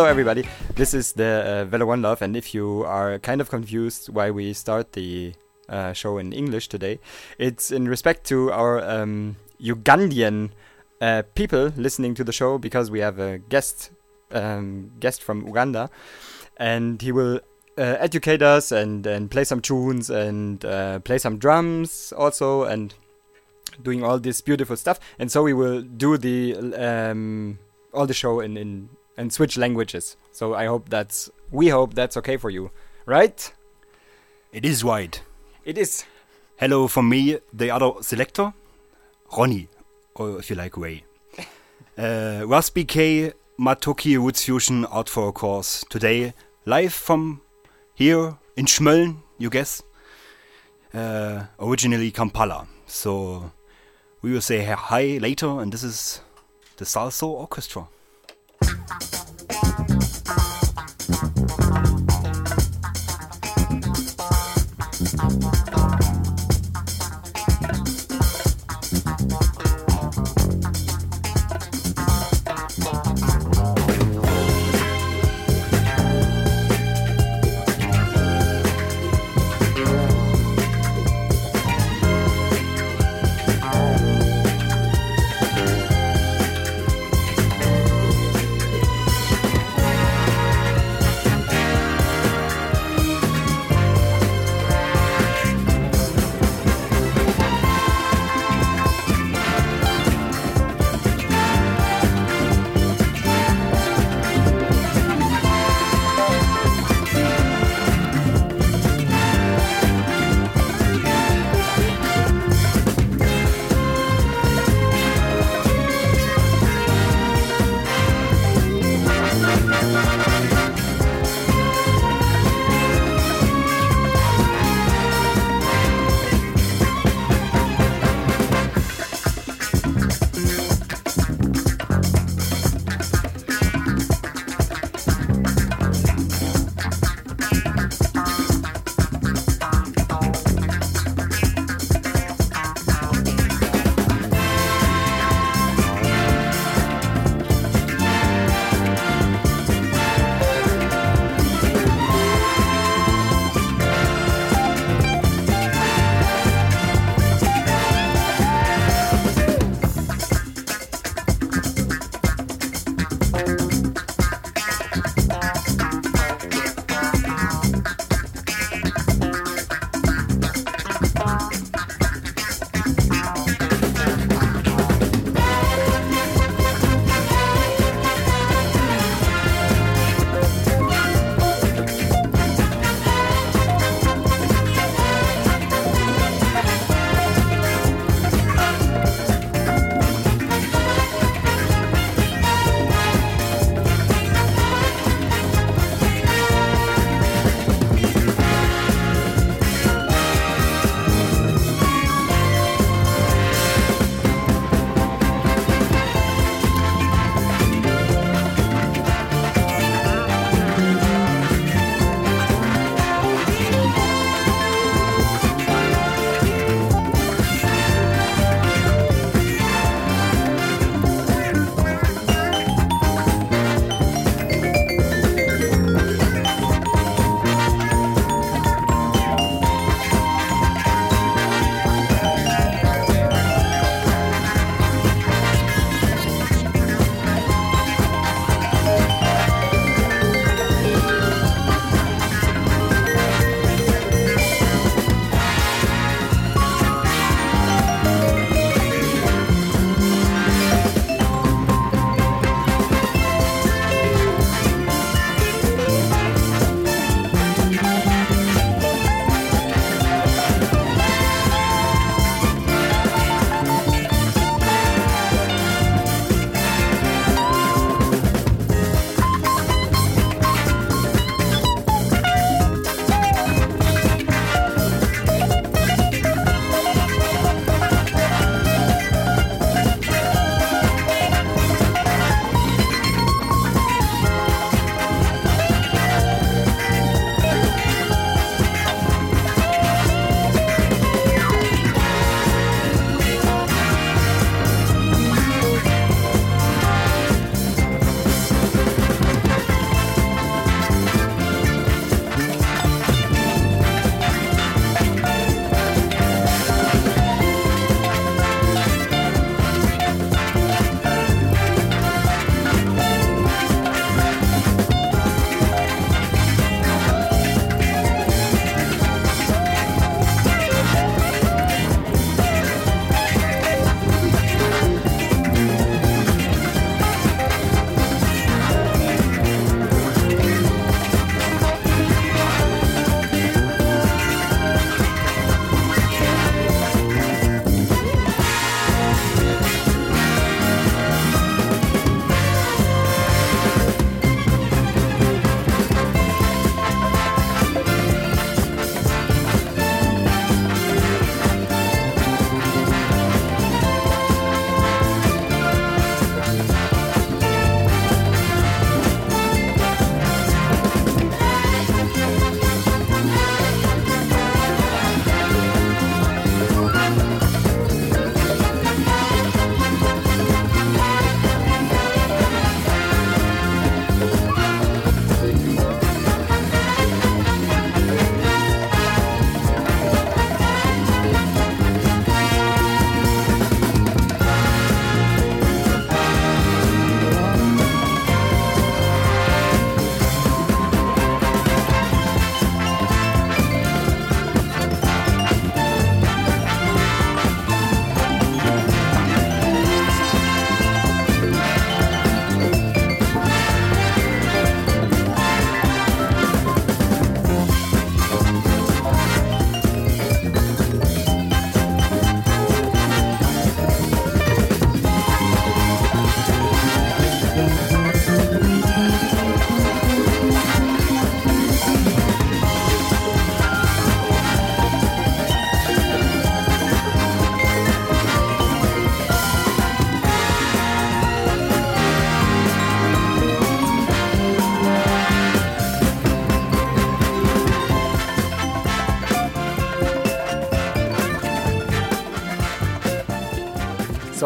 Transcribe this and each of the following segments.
Hello, everybody. This is the uh, Welle One Love, and if you are kind of confused why we start the uh, show in English today, it's in respect to our um, Ugandan uh, people listening to the show because we have a guest um, guest from Uganda, and he will uh, educate us and and play some tunes and uh, play some drums also and doing all this beautiful stuff. And so we will do the um, all the show in in and switch languages. So I hope that's we hope that's okay for you, right? It is right. It is. Hello from me, the other selector, Ronnie, or if you like Ray. uh, Matooke Roots Fusion Art for a Course today, live from here in Schmölln, you guess. Uh, originally Kampala. So we will say hi later, and this is the Salsoul Orchestra. ハハハハ!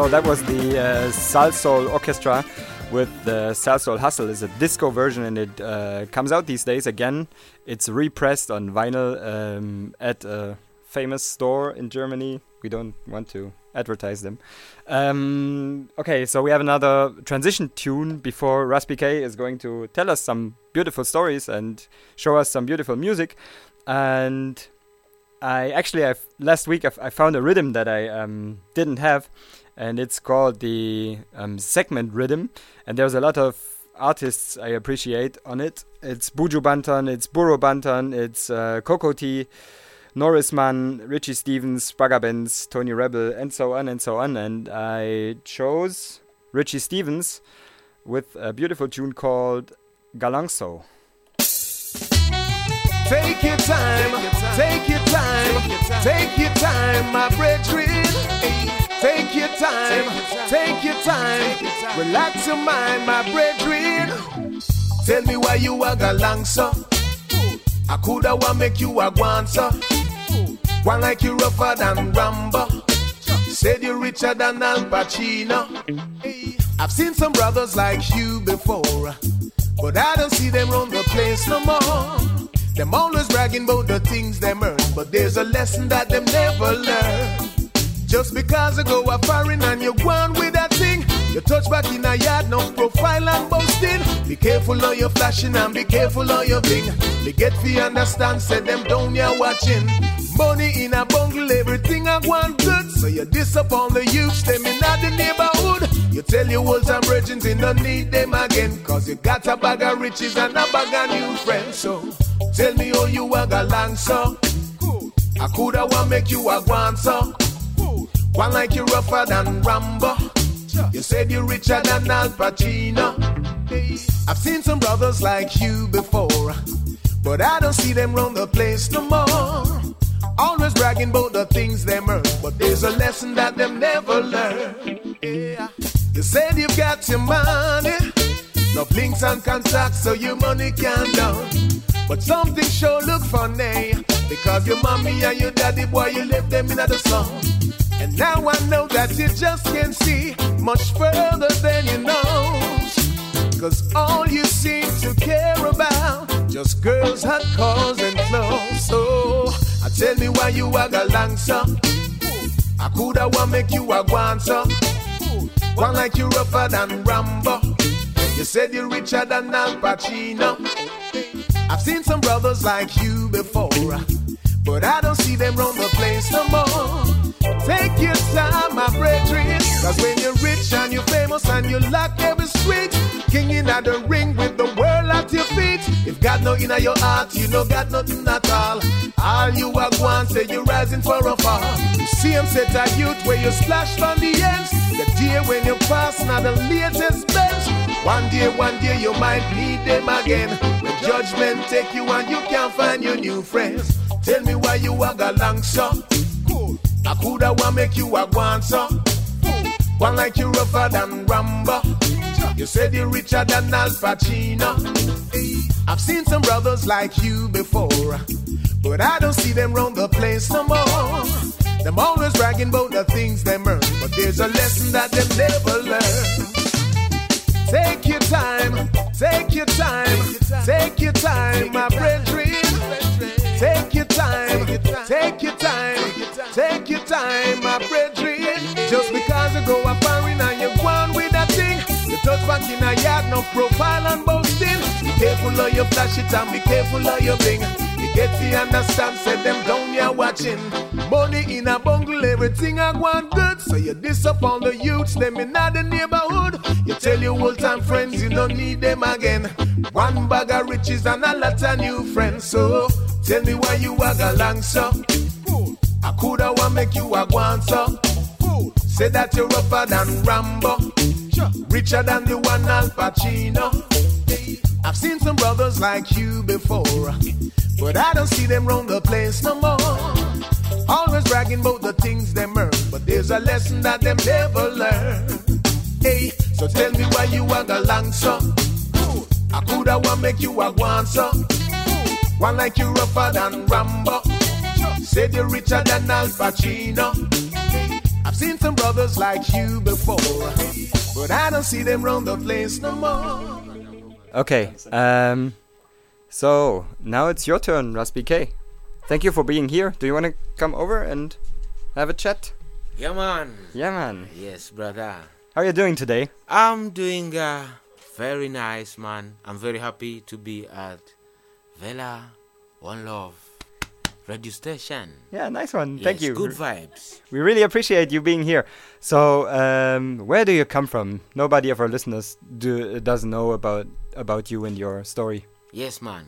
So that was the uh, Salsoul Orchestra with the Salsoul Hustle. is a disco version and it uh, comes out these days again. It's repressed on vinyl um, at a famous store in Germany. We don't want to advertise them. Um, okay, so we have another transition tune before Ras BK is going to tell us some beautiful stories and show us some beautiful music. And I actually, I've, last week I've, i found a rhythm that I um, didn't have and it's called the um, segment rhythm. And there's a lot of artists I appreciate on it. It's Buju Banton, it's Burro Banton, it's uh, Norris Man, Richie Stephens, Bagger Benz, Tony Rebel, and so on and so on. And I chose Richie Stephens with a beautiful tune called Galangso. Take your time, take your time, take your time, my brethren. Take your time, take your time, relax your mind, my brethren. Tell me why you a galang, so. I coulda want make you a guanza. One like you rougher than Rambo. Said you richer than Al Pacino. I've seen some brothers like you before, but I don't see them run the place no more. Them always bragging about the things they earn, but there's a lesson that them never learn. Just because you go a foreign and you go on with that thing, you touch back in a yard, no profile and boasting. Be careful of your flashing and be careful of your bling. They get fi understand, say them down here watching. Money in a bungle, everything I want good. So you diss disappoint the youths, them in the neighborhood. You tell your old time virgins you don't need them again. Cause you got a bag of riches and a bag of new friends. So tell me how you a galang so. I coulda want make you a guan so. One like you rougher than Rambo. You said you're richer than Al Pacino. I've seen some brothers like you before, but I don't see them run the place no more. Always bragging about the things they earn, but there's a lesson that them never learn. Yeah. You said you've got your money, no links and contacts, so your money can down. But something sure look funny because your mommy and your daddy boy you left them in the sun. And now I know that you just can't see much further than you know. Cause all you seem to care about just girls, hot cars, and clothes. So I tell me why you are a galangsa. I coulda want make you a guanza. One like you rougher than Rambo. You said you're richer than Al Pacino. I've seen some brothers like you before, but I don't see them run the place no more. Take your time, my brethren. Cause when you're rich and you're famous and you lock every street, king in the ring with the world at your feet. If God no in your heart, you know got nothing at all. All you are going say you're rising for a fall. See him set a youth where you splash from the ends. The day when you pass, now the latest bench. One day, one day you might need them again. When judgment take you and you can't find your new friends. Tell me why you are galang so. I coulda want make you a guanza. One like you rougher than Rambo. You said you're richer than Al Pacino. I've seen some brothers like you before, but I don't see them round the place no more. Them always bragging about the things they earn, but there's a lesson that they never learn. Take your time, take your time, take your time, my brethren. Take your time, take your time, take your time, my brethren. Just because you go a foreign and you go on with that thing, you touch back in a yard, no profile and boasting. Be careful of your flash it and be careful of your bling. You get to understand, say them down here watching. Money in a bungle, everything I want good. So you disappoint the youths, them in the neighborhood. You tell your old time friends you don't need them again. One bag of riches and a lot of new friends. So Tell me why you a galang so. I coulda want make you a guan so. Say that you're rougher than Rambo, richer than the one Al Pacino. I've seen some brothers like you before, but I don't see them round the place no more. Always bragging about the things they earn, but there's a lesson that them never learn. Hey, so tell me why you a galang so. I coulda want make you a guan so. One like you rougher than Rambo. Said you're richer than Al Pacino. I've I've seen some brothers like you before, but I don't see them round the place no more. Okay. Um, so now it's your turn, Ras BK. Thank you for being here. Do you want to come over and have a chat? Yeah, man. Yeah, man. Yes, brother. How are you doing today? I'm doing uh, very nice, man. I'm very happy to be at Welle One Love radio station. Yeah, nice one. Thank Yes, you. Good vibes. We really appreciate you being here. So, um, where do you come from? Nobody of our listeners do, doesn't know about about you and your story. Yes, man.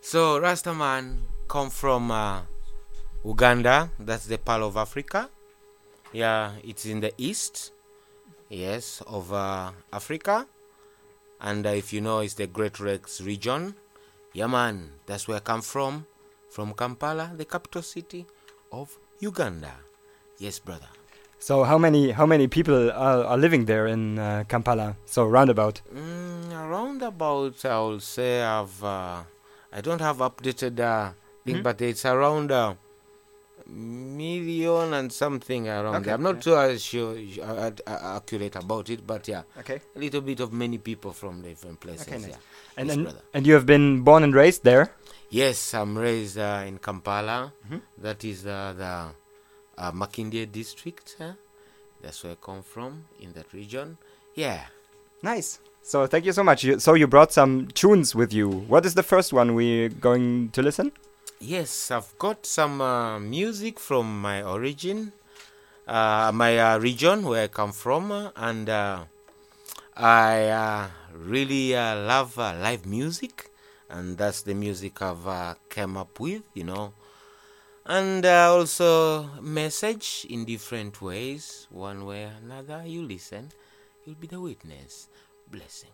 So Rastaman come from uh, Uganda. That's the Pearl of Africa. Yeah, it's in the east. Yes, of uh, Africa. And uh, if you know, it's the Great Lakes region. Yeah, man. That's where I come from. From Kampala, the capital city of Uganda. Yes, brother. So, how many how many people are, are living there in uh, Kampala? So, roundabout. Mm, around about, I will say, I've, uh, I don't have updated uh, thing, Mhm. but it's around a million and something around Okay. I'm not yeah. too uh, sure, uh, uh, accurate about it, but yeah, Okay. a little bit of many people from different places. Okay, nice. yeah. And Yes, and, brother. and you have been born and raised there. Yes, I'm raised uh, in Kampala. Mhm. That is uh, the uh, Makindye district. Huh? That's where I come from in that region. Yeah. Nice. So, thank you so much. You, so, you brought some tunes with you. What is the first one we're going to listen? Yes, I've got some uh, music from my origin, uh, my uh, region where I come from, uh, and uh, I uh, really uh, love uh, live music, and that's the music I've uh, came up with, you know, and uh, also message in different ways, one way or another. You listen, you'll be the witness. Blessing.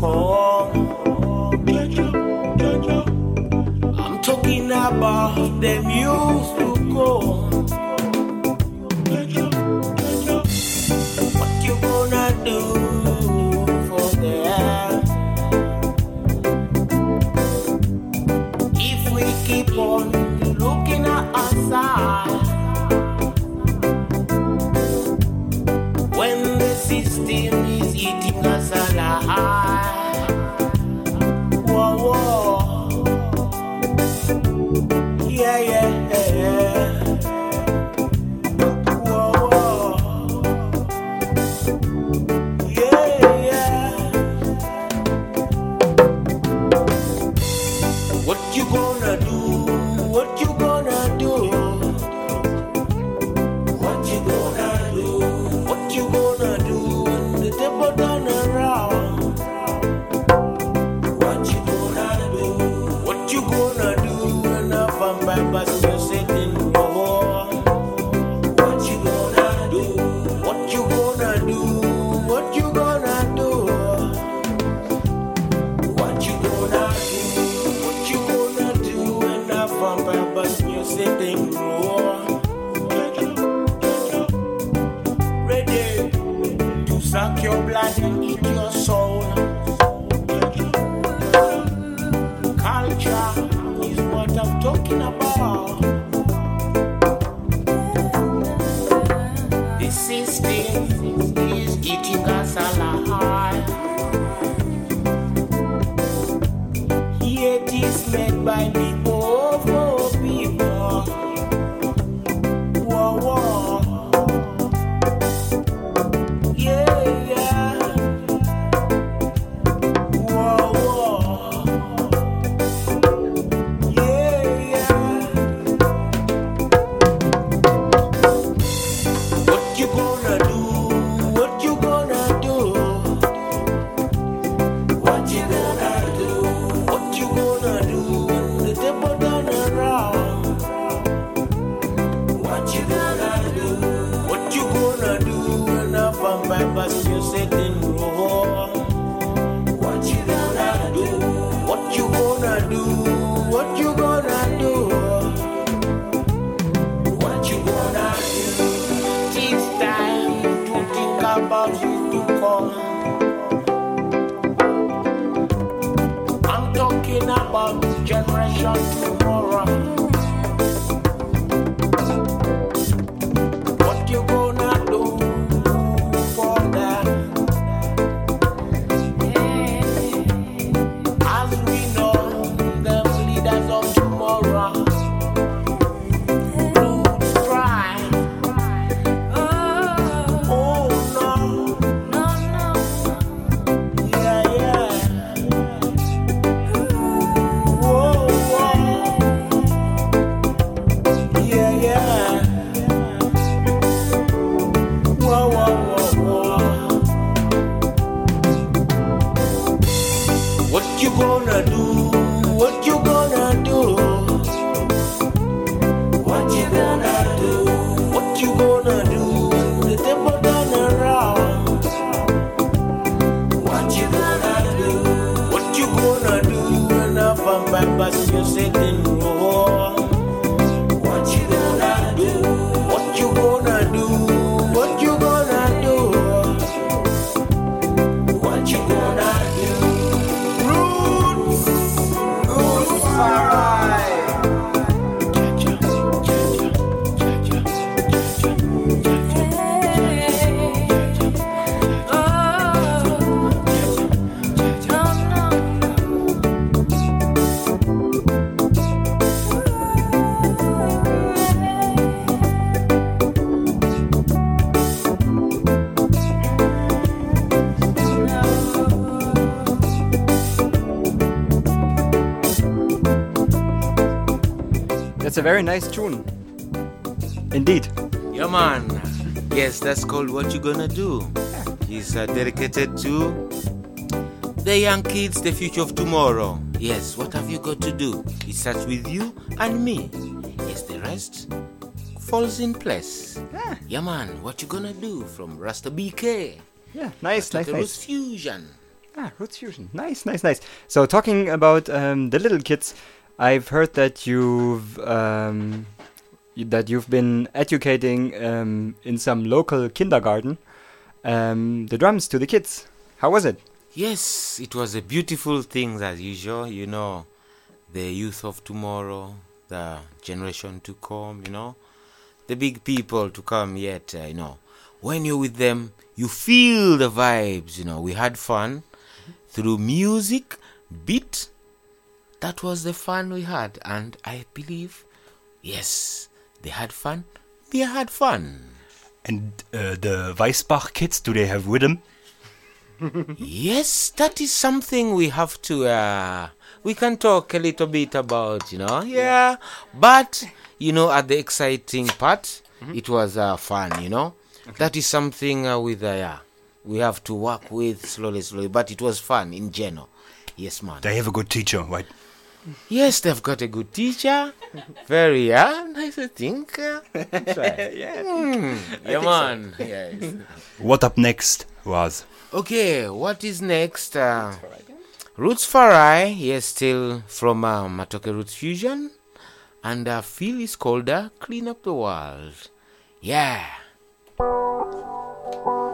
I'm talking about them used to. What you gonna do for them? If we keep on looking at outside. when the system a very nice tune. Indeed. Yeah, man. Yes, that's called What You Gonna Do. It's uh, dedicated to the young kids, the future of tomorrow. Yes, what have you got to do? It starts with you and me. Yes, the rest falls in place. Yeah, man. What you gonna do from Rasta BK? Yeah, nice, nice, nice. Roots Fusion. Ah, Roots Fusion. Nice, nice, nice. So talking about um, the little kids, I've heard that you've um, that you've been educating um, in some local kindergarten um, the drums to the kids. How was it? Yes, it was a beautiful thing as usual. You know, the youth of tomorrow, the generation to come. You know, the big people to come yet. Uh, you know, when you're with them, you feel the vibes. You know, we had fun through music, beat. That was the fun we had, and I believe, yes, they had fun. We had fun. And uh, the Weisbach kids, do they have rhythm? yes, that is something we have to. Uh, we can talk a little bit about, you know. Yeah, but you know, at the exciting part, it was uh, fun. You know, that is something uh, with uh, yeah, we have to work with slowly, slowly. But it was fun in general. Yes, man. They have a good teacher, right? Yes, they've got a good teacher. Very, yeah, nice. I think. Uh, that's right. Yeah. Hmm, yeah, man. Yes. What up next, Ras? Okay, what is next? Uh, Roots Farai, yes, still from uh, Matooke Roots Fusion. And uh, Phil is called uh, Clean Up the World. Yeah.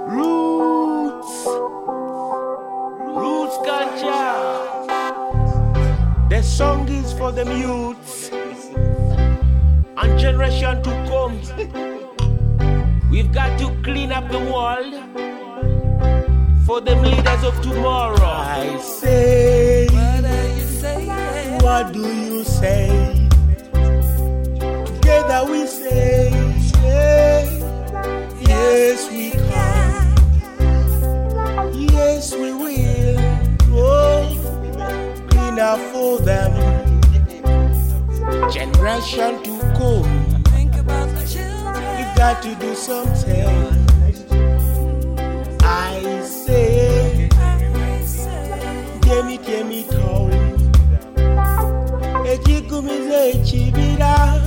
Roots. Roots Ganja. The song is for the youths and generation to come. We've got to clean up the world for them leaders of tomorrow. I say, what do you say? Together we say, yeah, yes we can, yes we will. Oh, for them, generation to come. We've got to do something. I say, Jemi Jemi Town. Ekigumize ekibira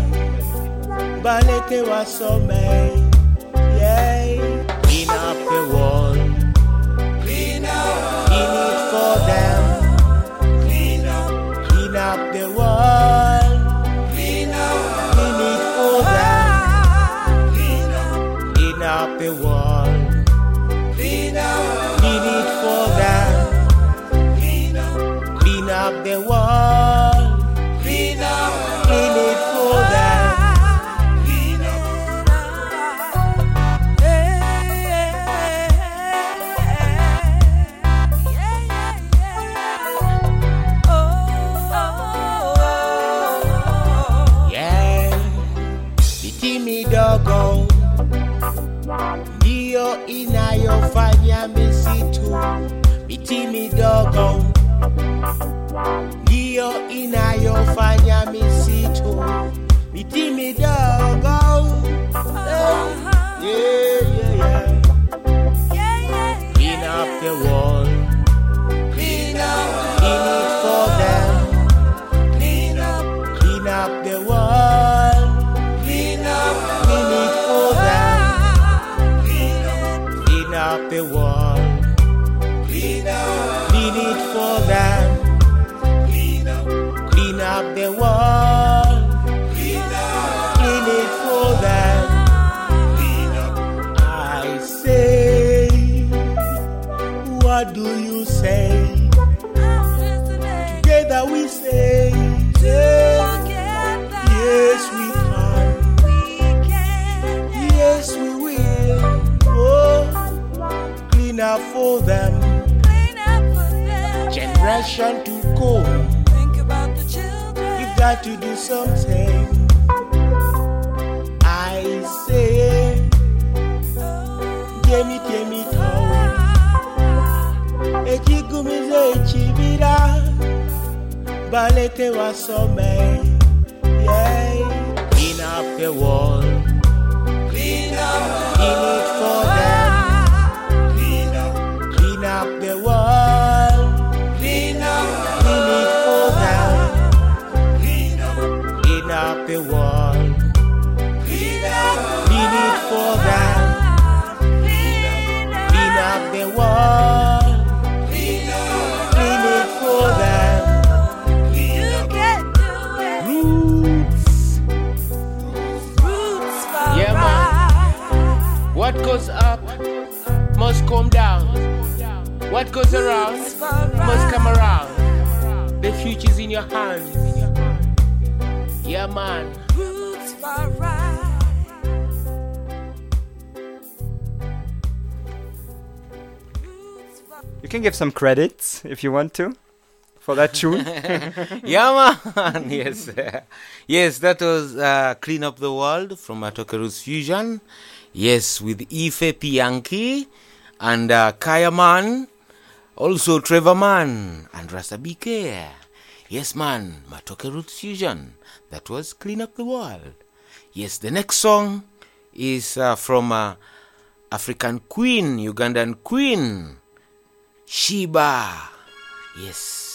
baleke wasome. Yeah, clean up kufanya misitu miti midogo ndiyo inayofanya misitu miti midogo eh, yeah, yeah, yeah. Clean up the wall. Clean up. Oh, clean up for them, generation to come. We've got to do something. I say, Jemi Jemi Town. ekigumiza ekibira baleke wasome Yay. clean up the world clean up it come down. What goes around must come around. The future's in your hands. Yeah, man. You can give some credits if you want to for that tune. yeah, man. yes. yes, that was uh, Clean Up the World from Matooke Roots Fusion. Yes, with Ife Pianki and uh, Kaya Man. Also Trevor Man and Rasta BK. Yes, man. Matooke Roots Fusion. That was Clean Up the World. Yes, the next song is uh, from uh, African Queen, Ugandan Queen, Sheba. Yes.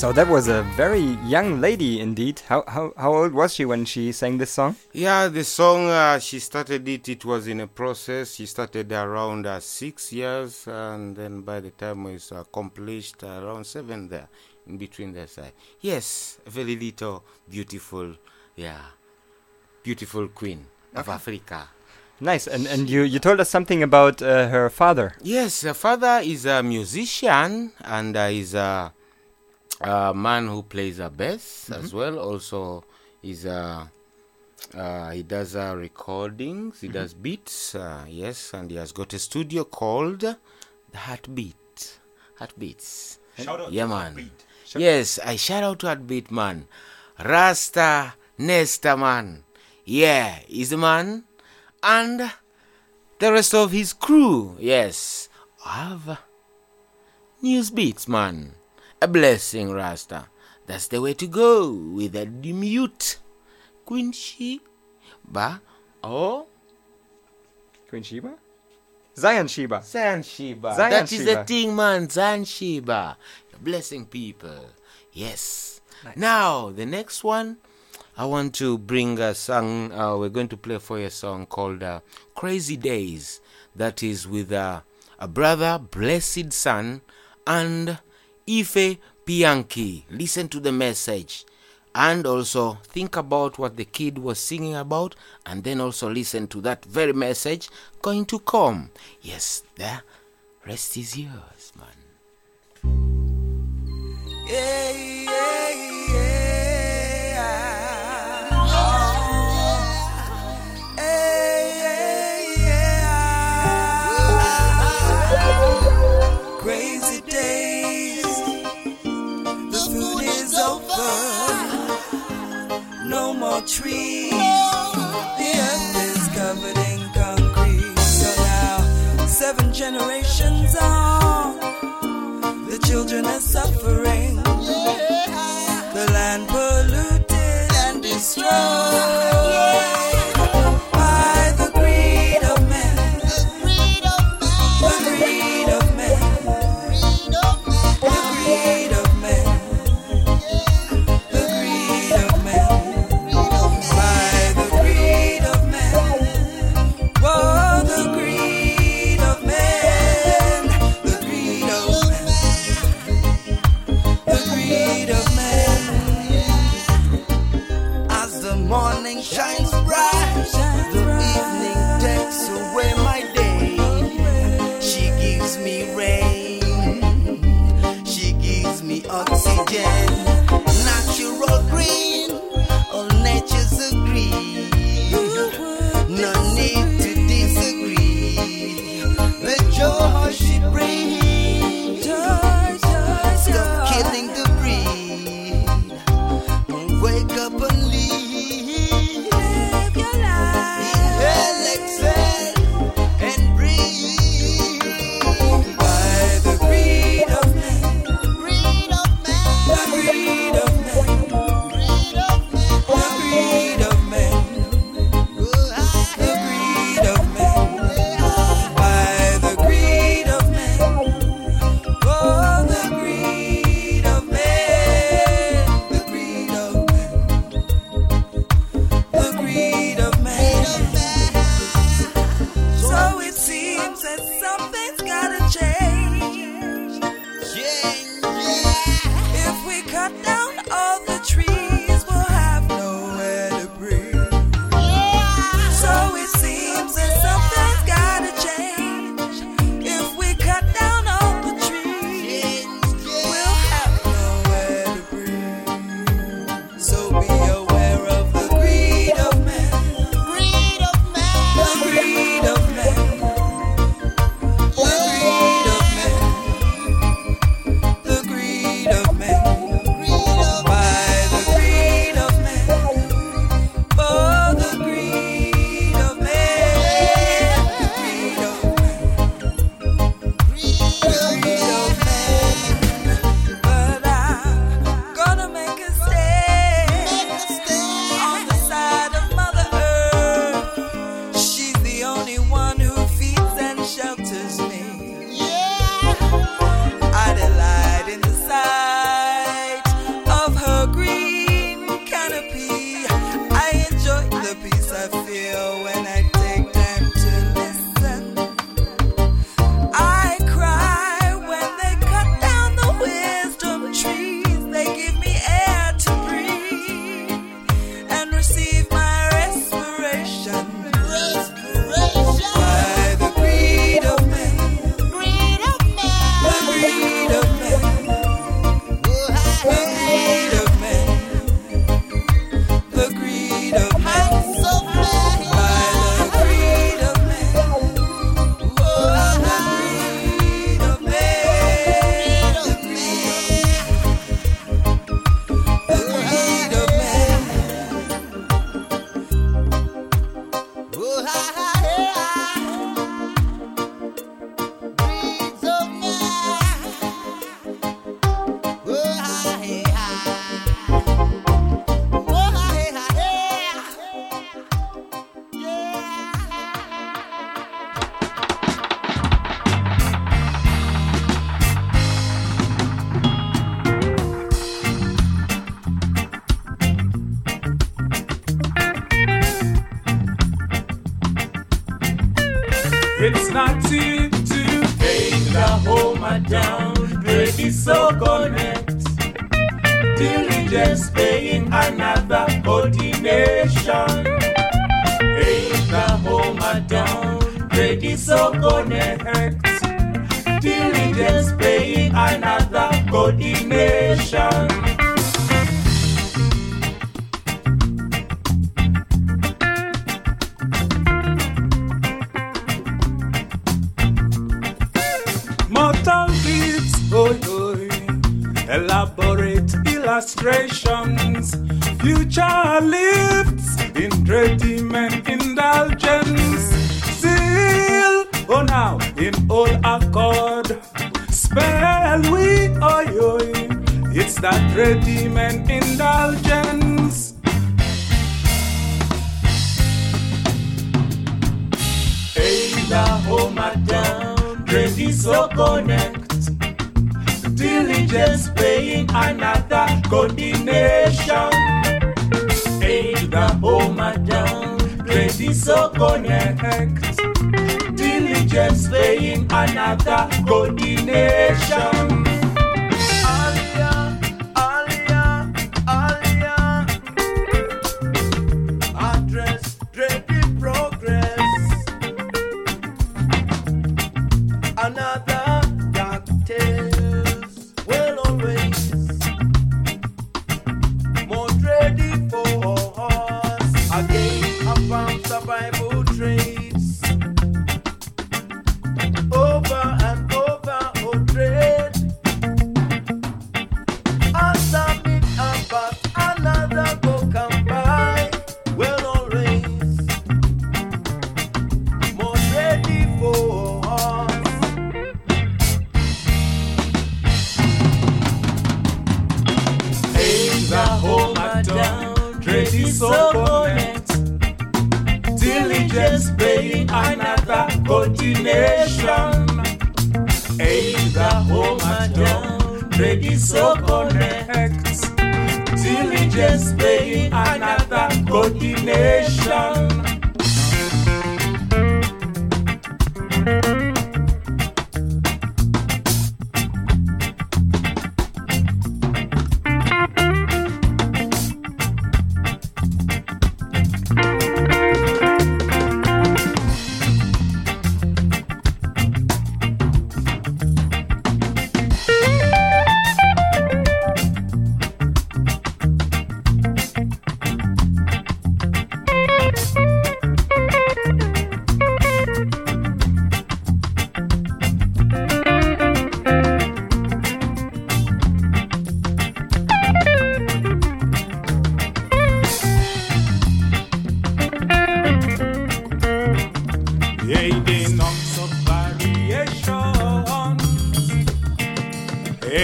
So that was a very young lady indeed. How how how old was she when she sang this song? Yeah, the song uh, she started it. It was in a process. She started around uh, six years, and then by the time it's accomplished, uh, around seven there, in between there. Side. Yes, a very little, beautiful, yeah, beautiful queen of Africa. Nice. And and you you told us something about uh, her father. Yes, her father is a musician and uh, is a, a man who plays a bass as well. Also, is a uh, he does uh, recordings. He does beats. Uh, yes, and he has got a studio called the Heartbeat. Heartbeats. Shout out Yeah, to man. Heartbeat. Yes, I shout out to Heartbeat man. Rasta Nesta man. Yeah, he's the man. And the rest of his crew. Yes, have news beats, man. A blessing, Rasta. That's the way to go with a mute. Queen Sheba or Queen Sheba? Zion Sheba. Zion Sheba. Zion that is Sheba. the thing, man. Zion Sheba. Blessing people. Yes. Now, the next one, I want to bring a song. Uh, we're going to play for you a song called uh, Crazy Days. That is with uh, a brother, Blessed Son, and Ife Piankhi. Listen to the message. And also think about what the kid was singing about, and then also listen to that very message going to come. Yes, the rest is yours, man. Crazy more trees. The earth is covered in concrete. So now, seven generations on, the children are suffering. The land polluted and destroyed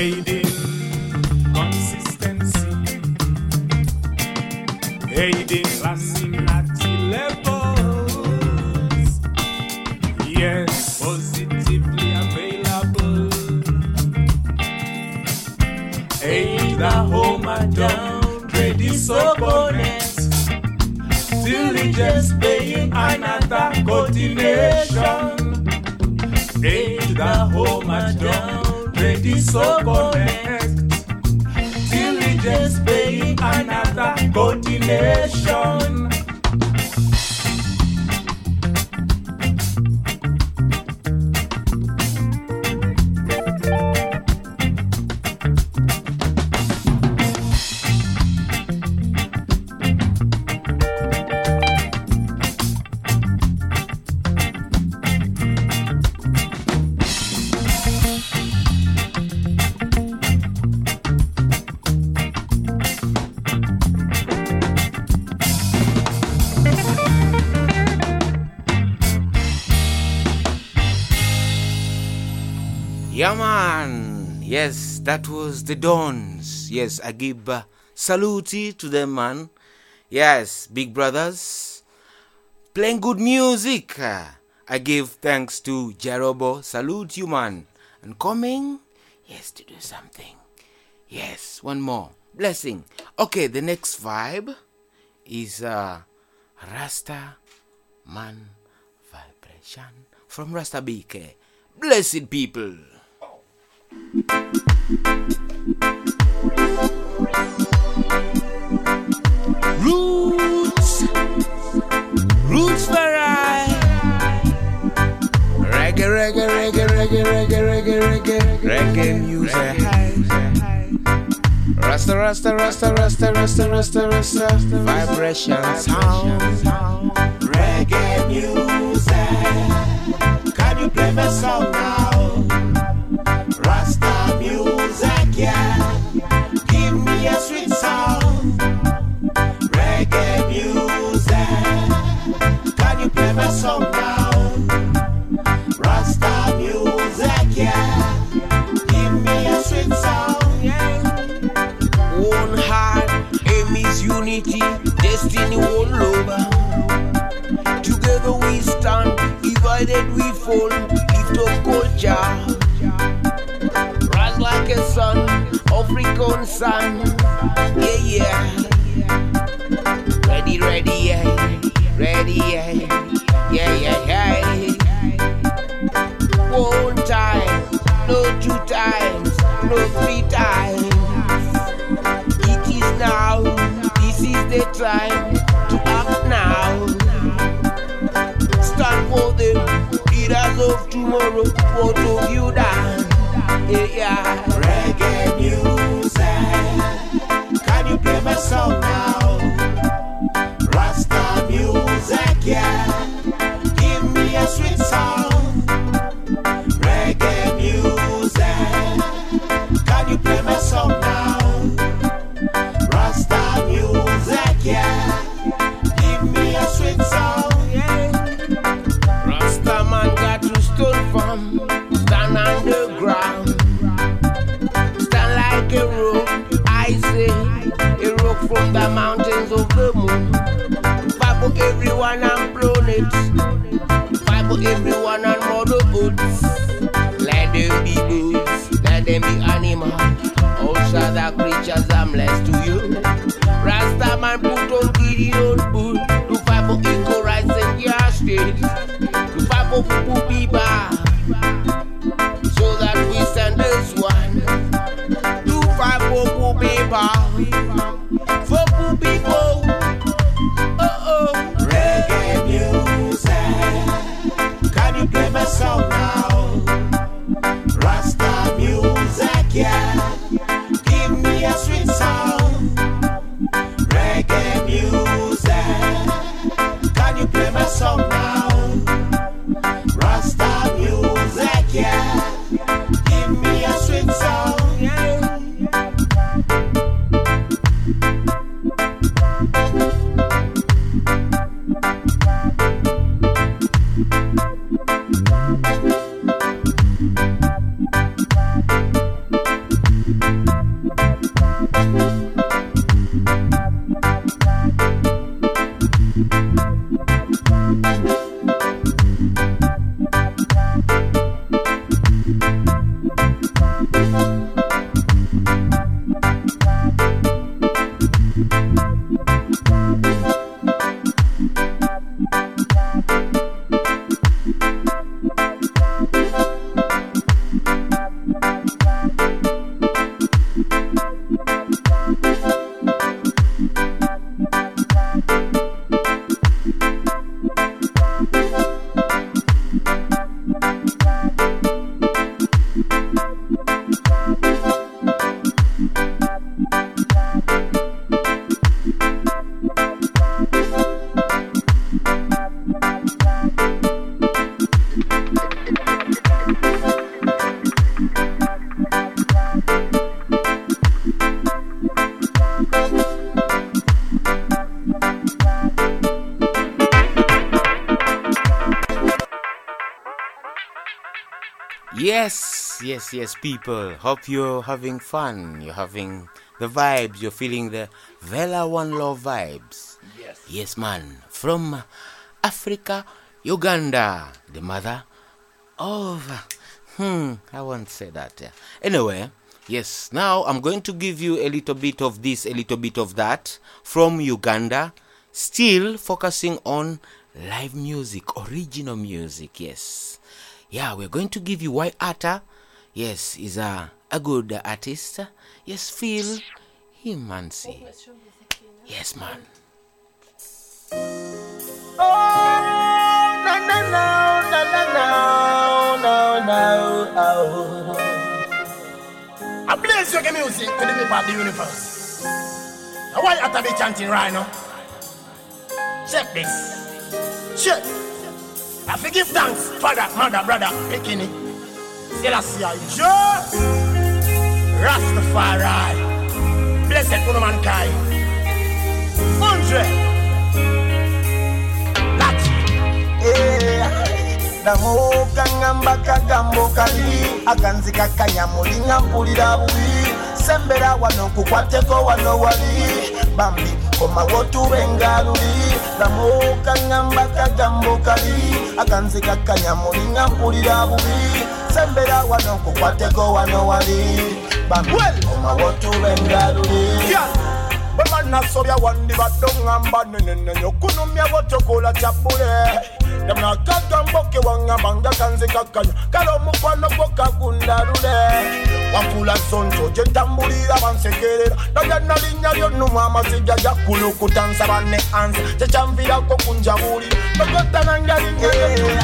lady. the dons, Yes, I give uh, salute to them, man. Yes, big brothers. Playing good music. I give thanks to Jerobo. Salute you, man. And coming, yes, to do something. Yes, one more. Blessing. Okay, the next vibe is uh, Rasta Man Vibration from Rasta BK. Blessed people. Roots, roots for I. Reggae, reggae, reggae, reggae, reggae, reggae, reggae, reggae music. Rasta, rasta, rasta, rasta, rasta, rasta, rasta, vibration sound. Reggae music. Can you play my song now? Rasta music, yeah. Give me a sweet song. Reggae music. Can you play my song now? Rasta music, yeah. Give me a sweet song, yeah. One heart, aim is unity, destiny one love. Together we stand, divided we fall. Lift up culture, rise like a sun, African sun. Yeah, yeah. Ready, ready, yeah, ready, yeah, yeah, yeah, yeah. One time, no two times, no three times. It is now, this is the time to act now. Stand for them, leaders of tomorrow, both of you down. Yeah, yeah. Reggae music. Can you play my song now? Rasta music, yeah. Give me a sweet song. Blessed to you. Rasta man put on Gideon Yes, yes, people. Hope you're having fun. You're having the vibes. You're feeling the Welle One Love vibes. Yes. Yes, man. From Africa, Uganda, the mother of. Hmm, I won't say that. Anyway, yes, now I'm going to give you a little bit of this, a little bit of that from Uganda, still focusing on live music, original music. Yes, yeah, we're going to give you White Atta. Yes, he's a, a good artist. Yes, feel him and see. Yes, man. Oh, no, no, no, no, no, no, no, oh. I bless your music to the people of the universe. Now, why are to be chanting right now? Check this. Check. I forgive thanks, father, mother, brother, bikini. Selassie, Joe. Rastafari. Blessed for mankind. Hundred. Lachi. ndamuka ngamba kagambo kali akanzi kakanyamulinga mpulira bubi sembera wano kukwateko wano wali bambi komawo tube ngaluli ndamuka ngamba kagambo kali akanzi kakanyamulinga mpulira bubi wasembera wano nkukwateko wano wali. Bamuma wotuba bwe banasobya wandibadde oŋŋamba nenenenyo kunumya bwotokola kyabbule Dem na kaka mboke wanga manga kanzi kakanya Kalo mukwano koka kunda lule Wafula Na jetambulira bansekerera Naja nalinnya lyonnuma amasiga gakulukuta nsabane ansa Kyekyanvirako kunjabuli Nokotana ngalinnya lyonnuma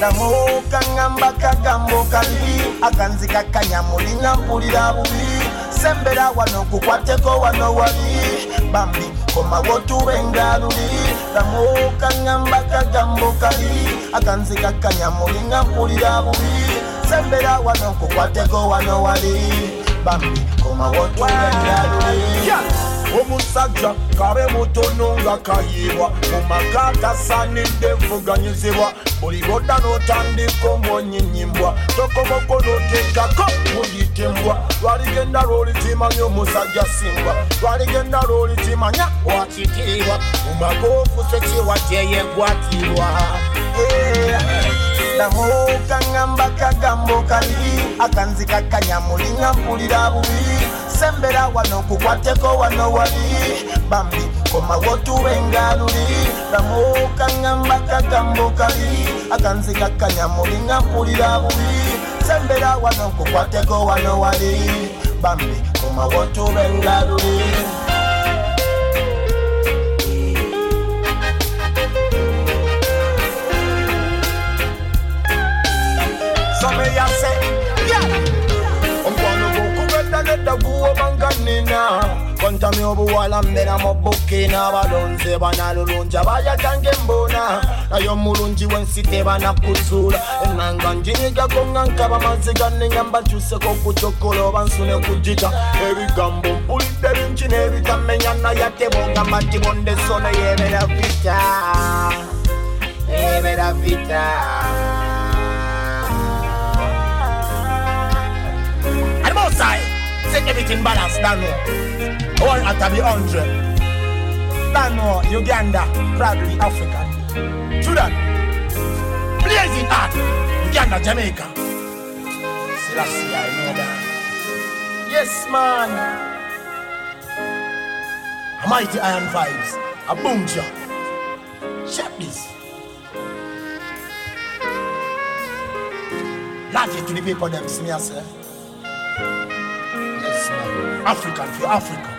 Namuka ngamba kagambo kabi Akanzi kakanya mulina mpulira bubi sembera wano kukwateko wano wali bambi koma tube nga luli tamuka ngamba kagamu kagambo kali akanzi kakanyamulinga mpulira bubi. Sembera wano kukwateko wano wali. Bambi komawo tube ngaluli omusajja kabe mutono nga kayibwa mu maka tasanidde nvuganyizibwa. Buli bodda n'otandika omwonyinyimbwa tokomoko n'oteekako muyitimbwa lwaligenda lwolitimanya omusajja simbwa lwaligenda lwolitimanya wakitiibwa. Mu maka ofuse kiwa gyeyegwatirwa ndamuka ngamba kagambo kali. Akanzi kakanyamulinga mpulira bubi. Sembera wano kukwateko wano wali. Bambi komawo tube ngaluli ndamuka ngamba kagambo kali. Akanzi kakanyamulinga mpulira bubi. Sembera wano kukwateko wano wali. Bambi komawo tube ngaluli So kontami obuwala mbera mu omulungi w'ensi tebanakuzuula enanga njinyigako nga nkaba nsune ebigambo mpulidde bingi n'ebitamenya neyebera vita ebera vita most Set everything balanced, know. All at to be hundred. Don't Uganda, proudly African. Sudan, blazing hot. Uganda, Jamaica. Selassie, I know that. Yes, man. A mighty iron vibes. A boom job. Check this. Love you to the people, them, see me, I say. African for Africa.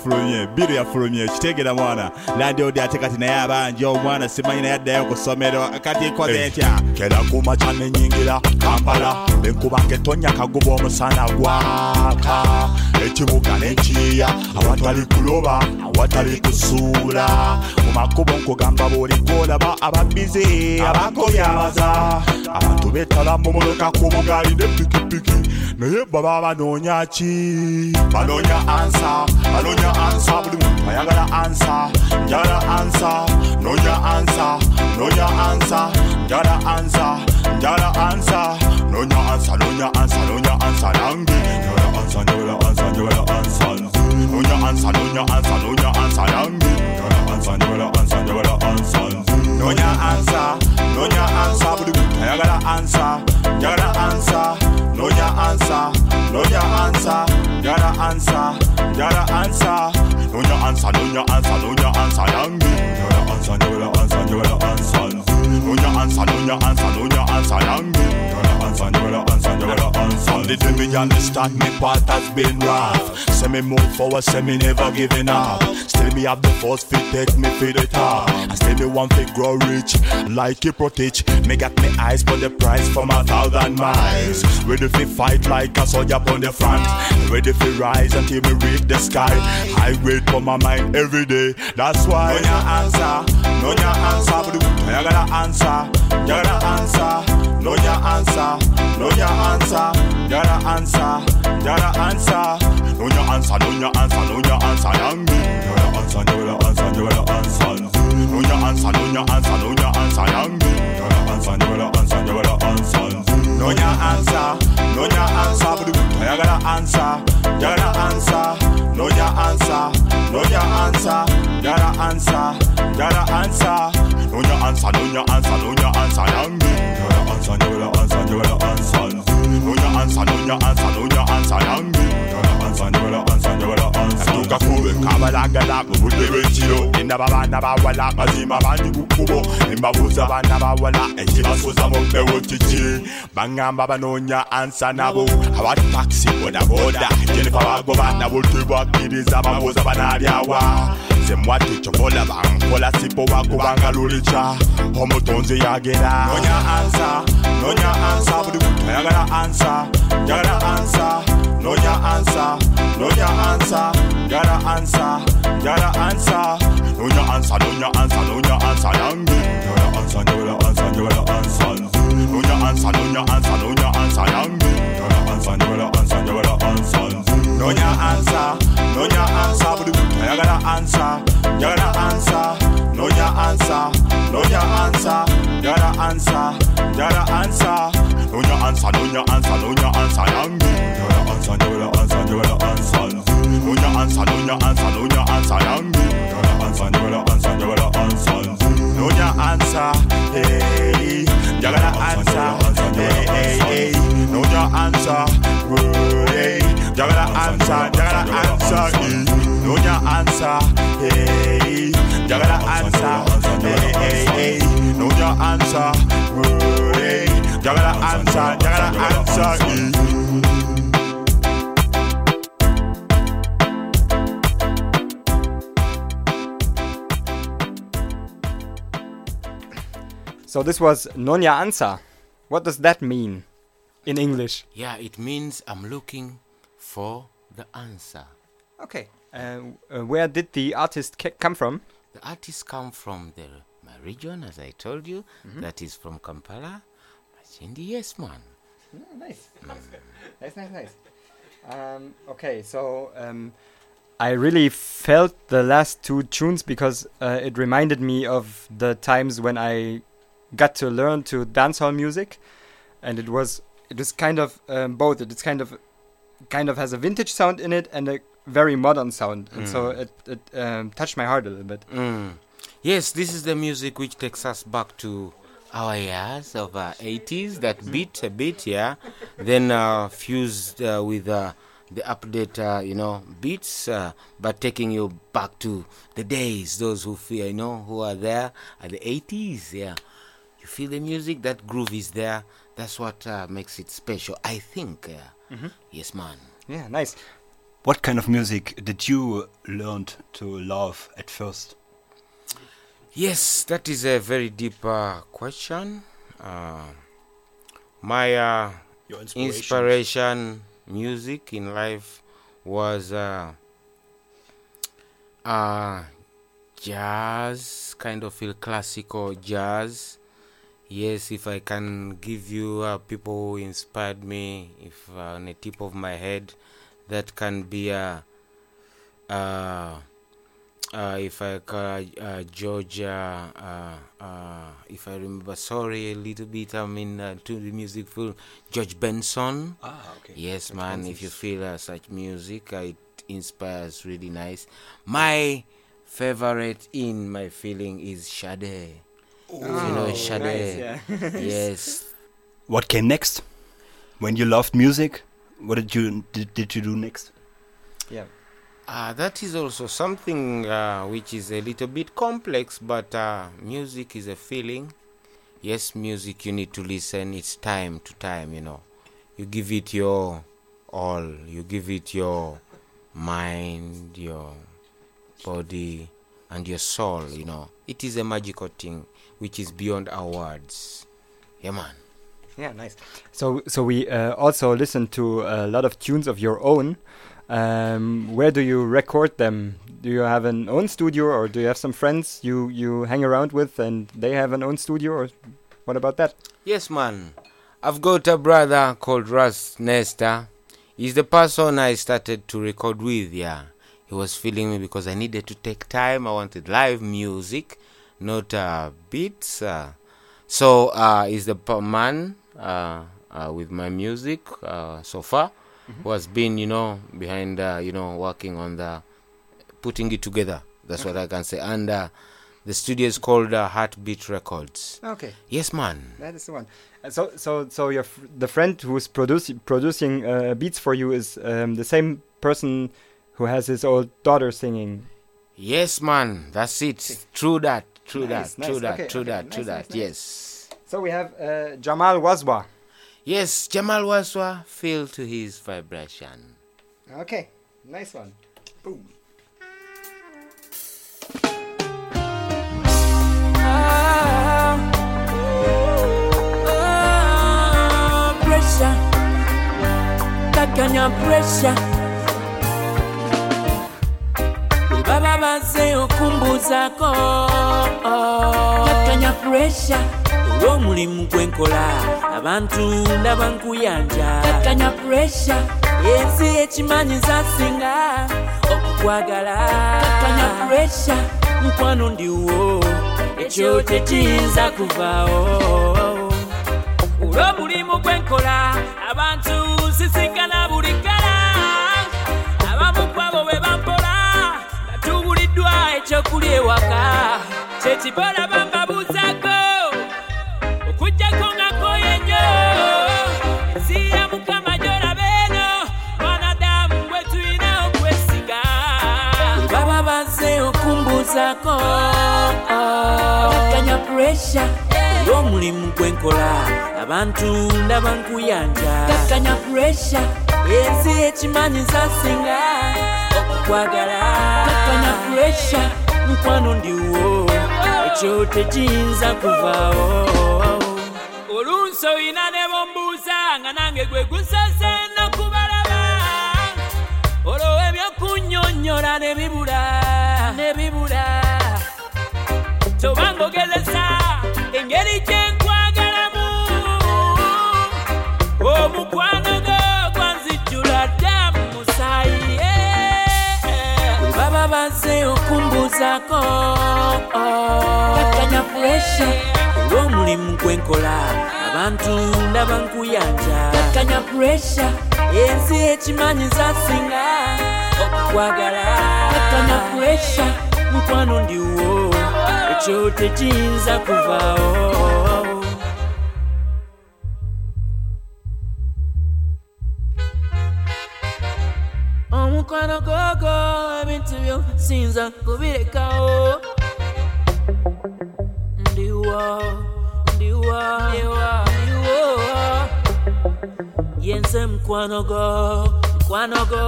Yafulumye biri yafulumye kitegeera mwana. Landi ate kati naye abangi omwana simanyi naye addayo ku ssomero. Kati koze ntya? Kera kuma cyane nyingira kampala enkuba ngetonya kaguba omusana gwaka ekibuga n'ekiyiya awatali kuloba awatali kusuula mu makubo nkugamba bw'oliko olaba ababize abakolyabaza abantu betala mu muloka ku bugaali ne pikipiki naye baba banoonya ki? Banoonya ansa banoonya ansa. Buli muntu ayagala ansa njagala ansa. Noonya ansa noonya ansa njagala ansa njagala ansa. Noonya ansa noonya ansa noonya ansa. Nange njagala ansa njagala ansa njagala ansa nze noonya ansa noonya ansa noonya ansa nange njagala ansa njagala ansa njagala ansa nze noonya ansa noonya ansa buli muntu ayagala ansa njagala ansa noonya ansa noonya ansa njagala ansa njagala ansa noonya ansa noonya ansa noonya ansa nange njagala ansa njagala ansa njagala ansa nze noonya ansa noonya ansa noonya ansa nange njagala ansa njagala ansa njagala ansa nze did me understand me part has been rough. Say me move forward say me never giving up. Still me have the force fit take me for the top. I still me want to grow rich like a protege me got me eyes for the price from a thousand miles. Ready to fight like a soldier on the front. Ready to rise until me reach the sky. I wait for my mind every day. That's why. No answer no answer. But I gotta answer you gotta answer no your answer no your answer gotta answer gotta answer no your answer no your answer no your answer yangi gotta answer gotta answer gotta answer no your answer no your answer no your answer yangi gotta answer gotta answer gotta answer no your answer no your answer but I gotta answer gotta answer no your answer no your answer gotta answer gotta answer no your answer no your answer no your answer yangi gotta answer answer gotta answer no your answer. No your answer no your answer yangi gotta answer gotta answer gotta answer tukafube kabalagala mu budde bw'ekiro endaba baana bawala mazima bangi ku kkubo embabuuza baana bawala ekibasuuza mu mpewo kiki baŋŋamba banoonya ansa nabo aba takisi bodaboda jenefa bagoba nabo tebwakkiriza babuuza banaalyawa nze mwati kyobola bankola sipo wakubanga lulica omutonzi yagera nonya ansa nonya ansa buli muntu ayagala ansa njagala ansa nonya ansa nonya ansa njagala ansa njagala ansa nonya ansa nonya ansa nonya ansa yange njagala ansa njagala ansa njagala ansa nze nonya ansa nonya ansa nonya ansa yange njagala ansa njagala ansa njagala ansa nze nonya ansa nonya ansa buli muntu ayagala ansa njagala ansa nonya ansa nonya ansa njagala ansa njagala ansa nonya ansa nonya Nonya answer, nonya answer, yangi. Njagala answer, njagala answer, njagala answer, nzi. Nonya answer, nonya answer, nonya answer, yangi. Njagala answer, njagala answer, njagala answer, nzi. Nonya answer, hey. Njagala answer, hey, hey, hey. Nonya answer, hey. Njagala answer, njagala answer, eh. Nonya answer, hey. Njagala answer, hey, hey, hey. Nonya answer, hey. Njagala answer, njagala answer, eh. So this was Nonya Ansa. What does that mean in English? Yeah, it means I'm looking for the answer. Okay. Uh, uh, where did the artist come from? The artist come from the my region, as I told you. That is from Kampala. Machindi, yes, man. nice. nice, nice, nice. Um, okay, so um, I really felt the last two tunes because uh, it reminded me of the times when I got to learn to dancehall music, and it was it was kind of um, both. It's kind of kind of has a vintage sound in it and a very modern sound, and so it it um, touched my heart a little bit. Mm. Yes, this is the music which takes us back to our years of uh, 80s, that beat a bit, yeah. then uh, fused uh, with uh, the update, uh, you know, beats, uh, but taking you back to the days, those who feel, you know, who are there at the 80s, yeah. You feel the music, that groove is there. That's what uh, makes it special, I think. Uh, Yes, man. Yeah, nice. What kind of music did you learn to love at first? Yes, that is a very deep uh, question. Uh, my uh, inspiration music in life was uh, uh, jazz, kind of feel classical jazz. Yes, if I can give you uh, people who inspired me, if on the tip of my head, that can be uh, uh, uh, if I call uh, Georgia, uh, uh, if I remember, sorry, a little bit, I'm in uh, to the music film, George Benson. Ah, okay. Yes, man, if you feel uh, such music, uh, it inspires really nice. My favorite in my feeling is Sade. you know Sade. yes. What came next? When you loved music, what did you did, did you do next? Yeah. Uh, that is also something uh, which is a little bit complex, but uh, music is a feeling. Yes, music you need to listen. It's time to time, you know. You give it your all. You give it your mind, your body, and your soul, you know. It is a magical thing which is beyond our words. Yeah, man. Yeah, nice. So, so we uh, also listened to a lot of tunes of your own. Um, where do you record them? Do you have an own studio, or do you have some friends you you hang around with, and they have an own studio, or what about that? Yes, man. I've got a brother called Ras Nesta. He's the person I started to record with, yeah. He was feeling me because I needed to take time. I wanted live music, not uh, beats. Uh. So uh, he's the man uh, uh, with my music uh, so far who has been, you know, behind, uh, you know, working on the putting it together. That's what I can say. And uh, the studio is called uh, Heartbeat Records. Okay, Yes, man. that is the one. Uh, so, so, so your fr- the friend who's producing producing uh, beats for you is um, the same person who has his old daughter singing. Yes, man. That's it. True that. True Nice, that. True nice. that. Okay, true okay, that. nice, True that. Yes. So we have uh, Jamal Waswa. Yes, Jamal Waswa, feel to his vibration. Okay, nice one. Boom. Ah, pressure. Takanya pressure. Bwe baba bazze okumbuuzako takanya pressure olw'omulimu gwe nkola abantu ndaba nkuyanja takanya pressure. Ensi ekimanyi zasinga okukwagala takanya pressure. Mukwano ndiwo ekyo tekiyinza kuvaawo. Olw'omulimu gwenkola abantu sisinkana buli kkala. Abamu kwabo be bampola nga tubuliddwa ekyokulya ewaka. Kyekibola bambabuuzako okumbuuzako kakkanya puresha olw'omulimu gwenkola abantu ndaba nkuyanja. Kakkanya puresha ensi ekimanyiza singa okukwagala kakkanya puresha mukwano ndiwo. Ekyo tekiyinza kuvaawo olunsi oyina ne bombuuza nga nange gwe gusase nokubalaba olwo ebyokunnyonnyola ne bibula ne bibula. Tobanga ogezesa engeri gyenkwagalamu bazze okumbuuzako kakkanya puresha olw'omulimu gwenkola abantu ndaba nkuyanja kakkanya puresha ensi ekimanyiza singa okukwagala kakkanya puresha mukwano ndiwo ekyo tekiyinza kuvaawo omukwano gogo ebintu byo sinza kubirekawo. Ndiwo ndiwo ndiwo yenze mukwano go mukwano go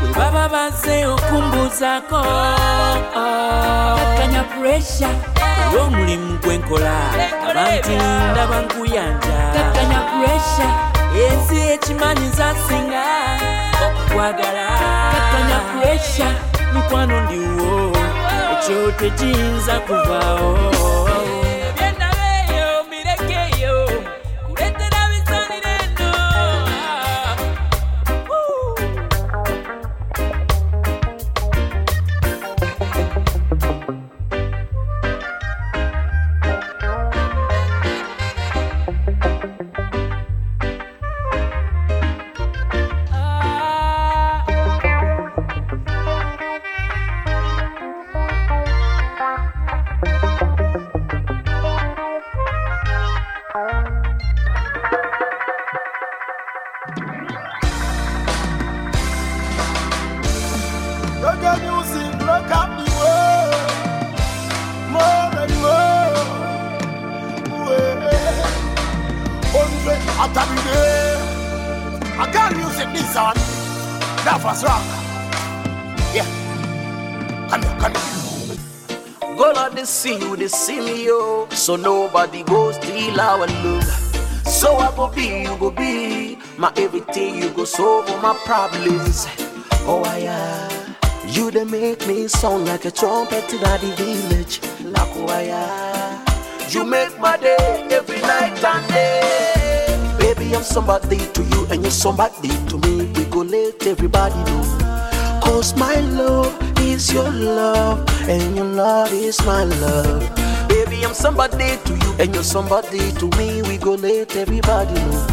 bwe oh, baba bazze okumbuuzako. Kakkanya puresha olw'omulimu gwenkola abantu ndaba nkuyanja. Kakkanya puresha ensi ekimanyiza singa kwagala katonya puresha mukwano ndiwo. Ekyoto kiyinza kuvaawo So nobody go steal our love. So I go be, you go be. My everything, you go solve all my problems. Oh, I yeah. You they make me sound like a trumpet in the village. Like oh, yeah. Uh, you make my day every night and day. Baby, I'm somebody to you and you're somebody to me. We go let everybody know. Cause my love is your love and your love is my love. I'm somebody to you and you're somebody to me. We go let everybody know.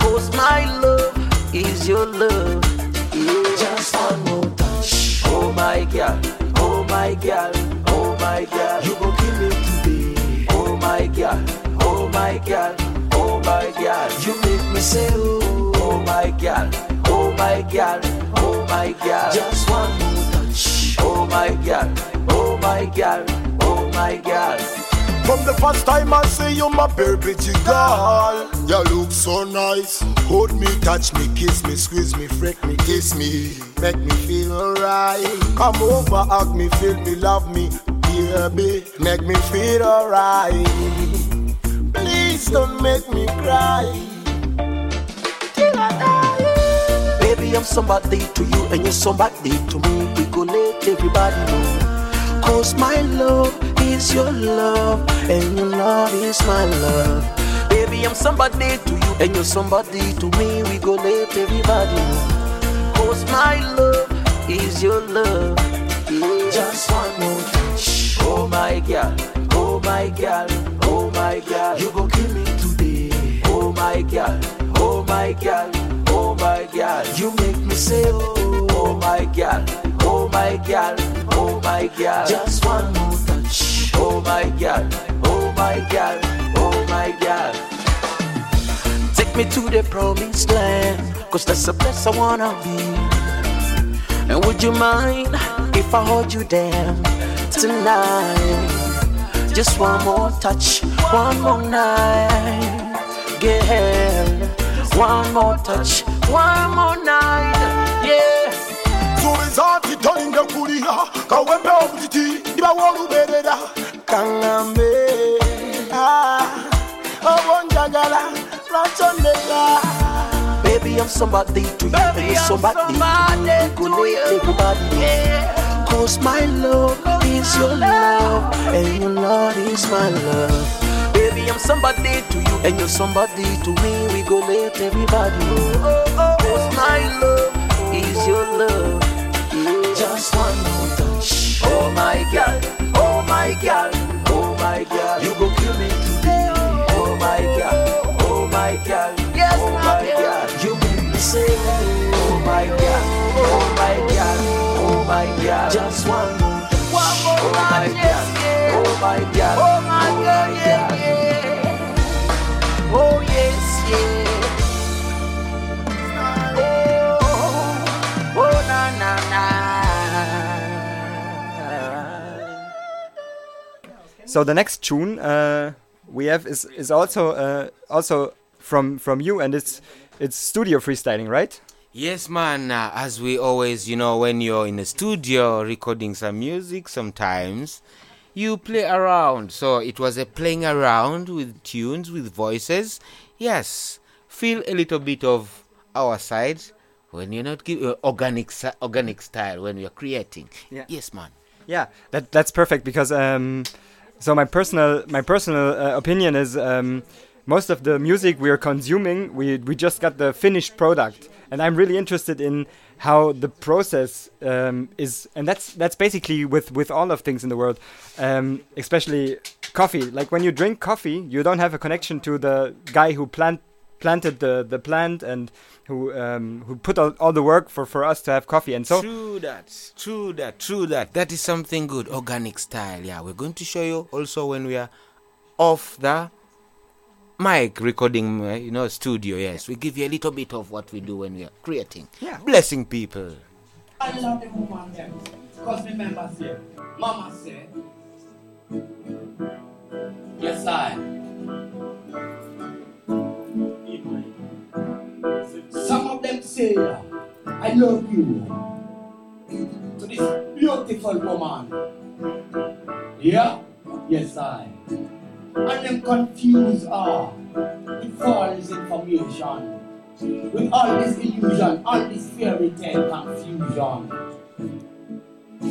Cause my love is your love. Yeah. Just one more touch. Oh my girl, oh my girl, oh my girl. You gon' kill me today. Oh my girl, oh my girl, oh my girl. You make me say oh, oh my girl, oh my girl, oh my girl. Just one more touch. Oh my girl, oh my girl, oh my girl. The first time I see you, my baby girl, you look so nice. Hold me, touch me, kiss me, squeeze me, freak me, kiss me, make me feel alright. Come over, hug me, feel me, love me, baby, make me feel alright. Please don't make me cry. Till I die. Baby, I'm somebody to you and you're somebody to me. We go let everybody know. Cause my love is your love, and your love is my love. Baby, I'm somebody to you, and you're somebody to me. We go let everybody know. Cause my love is your love. Yeah. Just one more touch. Oh my girl, oh my girl, oh my girl. You go kill me today. Oh my girl, oh my girl, oh my girl. You make me say, oh, oh my girl, oh my girl, oh my girl. Just one more touch oh my girl, oh my girl, oh my girl. Take me to the promised land, cause that's the place I wanna be. And would you mind if I hold you there tonight? Just one more touch, one more night, girl. One more touch, one more night, yeah. suubiza nti tolinga kulira kawembe obutiti ndibawo oluberera kaŋŋambe ah, obonjagala lwakyondeka Baby, I'm somebody to you, and you're somebody, to me. Go let everybody Cause my love is your love, and your love is my love. Baby, I'm somebody to you, and you're somebody to me. We go let everybody know. Cause my love is your love. Just one. Oh my God, oh my God, oh my God. You go kill me today. Oh my God, oh my God, yes, oh my God. You make me say, oh my God, oh my God, oh my God. Just one more touch. Oh my God, oh my God, oh my God, yeah, yeah. So the next tune uh, we have is is also uh, also from from you, and it's it's studio freestyling, right? Yes, man. Uh, as we always, you know, when you're in the studio recording some music, sometimes you play around. So it was a playing around with tunes, with voices. Yes, feel a little bit of our side when you're not give, uh, organic organic style when you're creating. Yeah. Yes, man. Yeah, that that's perfect because um, so my personal my personal uh, opinion is um, most of the music we are consuming we we just got the finished product, and I'm really interested in how the process um, is, and that's that's basically with with all of things in the world, um, especially coffee. Like when you drink coffee, you don't have a connection to the guy who plant planted the the plant and who um, who put all, all the work for for us to have coffee, and so. True that, true that, true that. That is something good. Organic style. Yeah, we're going to show you also when we are off the mic recording, uh, you know, studio. Yes, we give you a little bit of what we do when we are creating. Yeah. Blessing people. I love the woman them. Cause remember say, mama say, yes I. Some of them say, I love you. To this beautiful woman. Yeah? Yes I. And them confuse her with false information. With all this illusion, all this fairy tale confusion.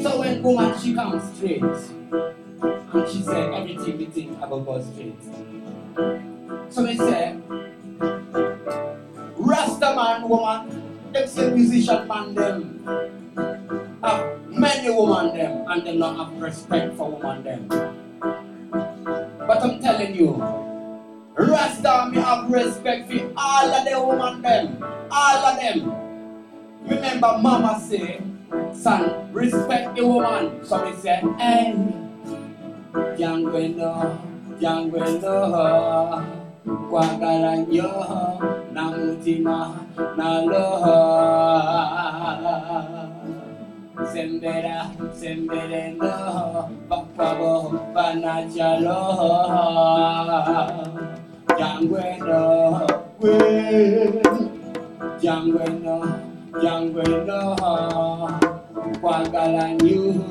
So when woman she comes straight and she said everything we think I go go straight. So they say Rasta man woman, them say musician man them have ah, many woman them and them not have respect for woman them. But I'm telling you, Rasta me have respect for all of the woman them. All of them. Remember mama say, son, respect the woman. So me say, hey, young no, young no, kwagala nyo, na mutima, na loha. Sembera, sembere no, pakwabo, panachalo. Jangweno, kwe, jangweno, jangweno, kwagala nyu,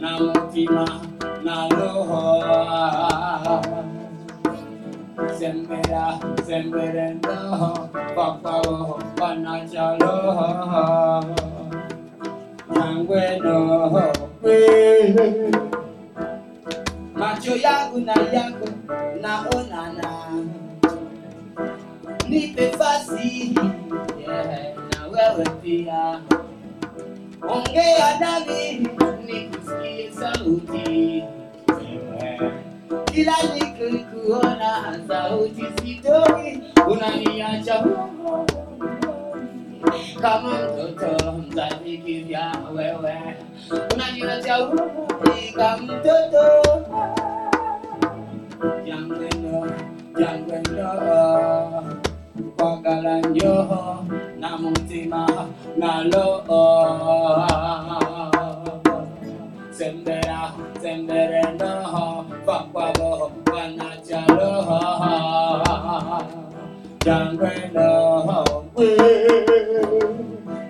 na mutima, na loho. Sembera, sembere no, pakwabo, panachalo. Jangweno, kwe, macho yangu na yako naonana, nipe fasi yeah, na wewe pia, ongea nami nikusikie sauti. Kila nikikuona sauti sitoi, unaniacha Kama mtoto mtafikiria wewe unaniletea uika mtoto. Jangwendo jangwendo kwagala njoho na mutima nalo sembera sembere noho pakwabo wanachalo jangwendo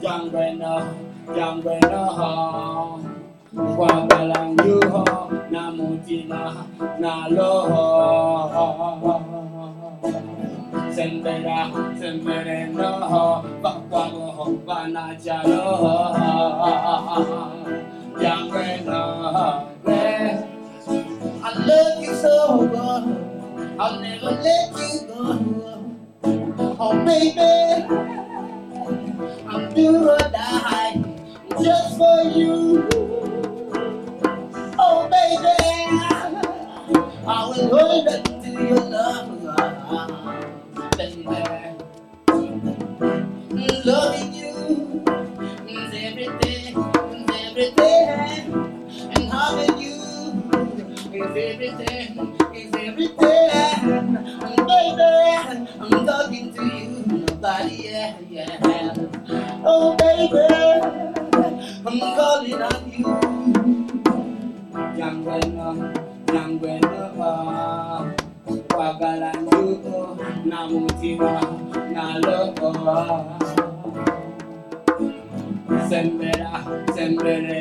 jangwendo jangwendo kwagala njoho na mutima nalo sembera sembere noho pakwabo wanachalo jangwendo I love you so much. I'll never let you go. Oh, baby, I'm do or die just for you. Oh, baby, I will hold on to your love, baby. Loving loko. Sembera, sembere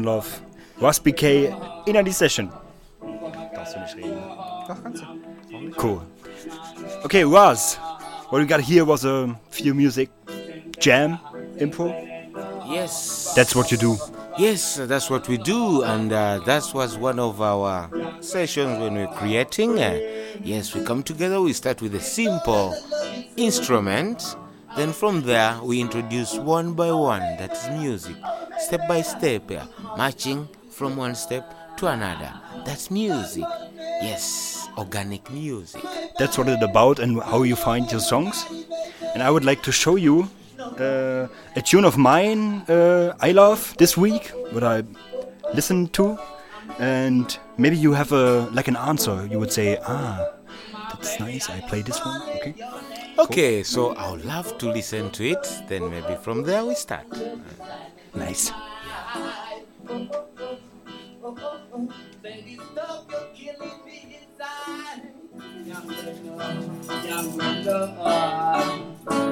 one love. Ras BK in die Session. Darfst du nicht reden? Doch, kannst du. Cool. Okay, Ras. What we got here was a few music jam info. Yes. That's what you do. Yes, that's what we do, and uh, that was one of our sessions when we're creating. Uh, yes, we come together, we start with a simple instrument, then from there we introduce one by one, that is music, step by step, uh, marching from one step to another. That's music. Yes, organic music. That's what it's about and how you find your songs. And I would like to show you uh, a tune of mine uh, I love this week, what I listened to. And maybe you have a like an answer. You would say, ah, that's nice. I play this one. Okay. Okay, so I would love to listen to it, then maybe from there we start. Nice. Baby, stop, you're killing me inside. Jangwendo,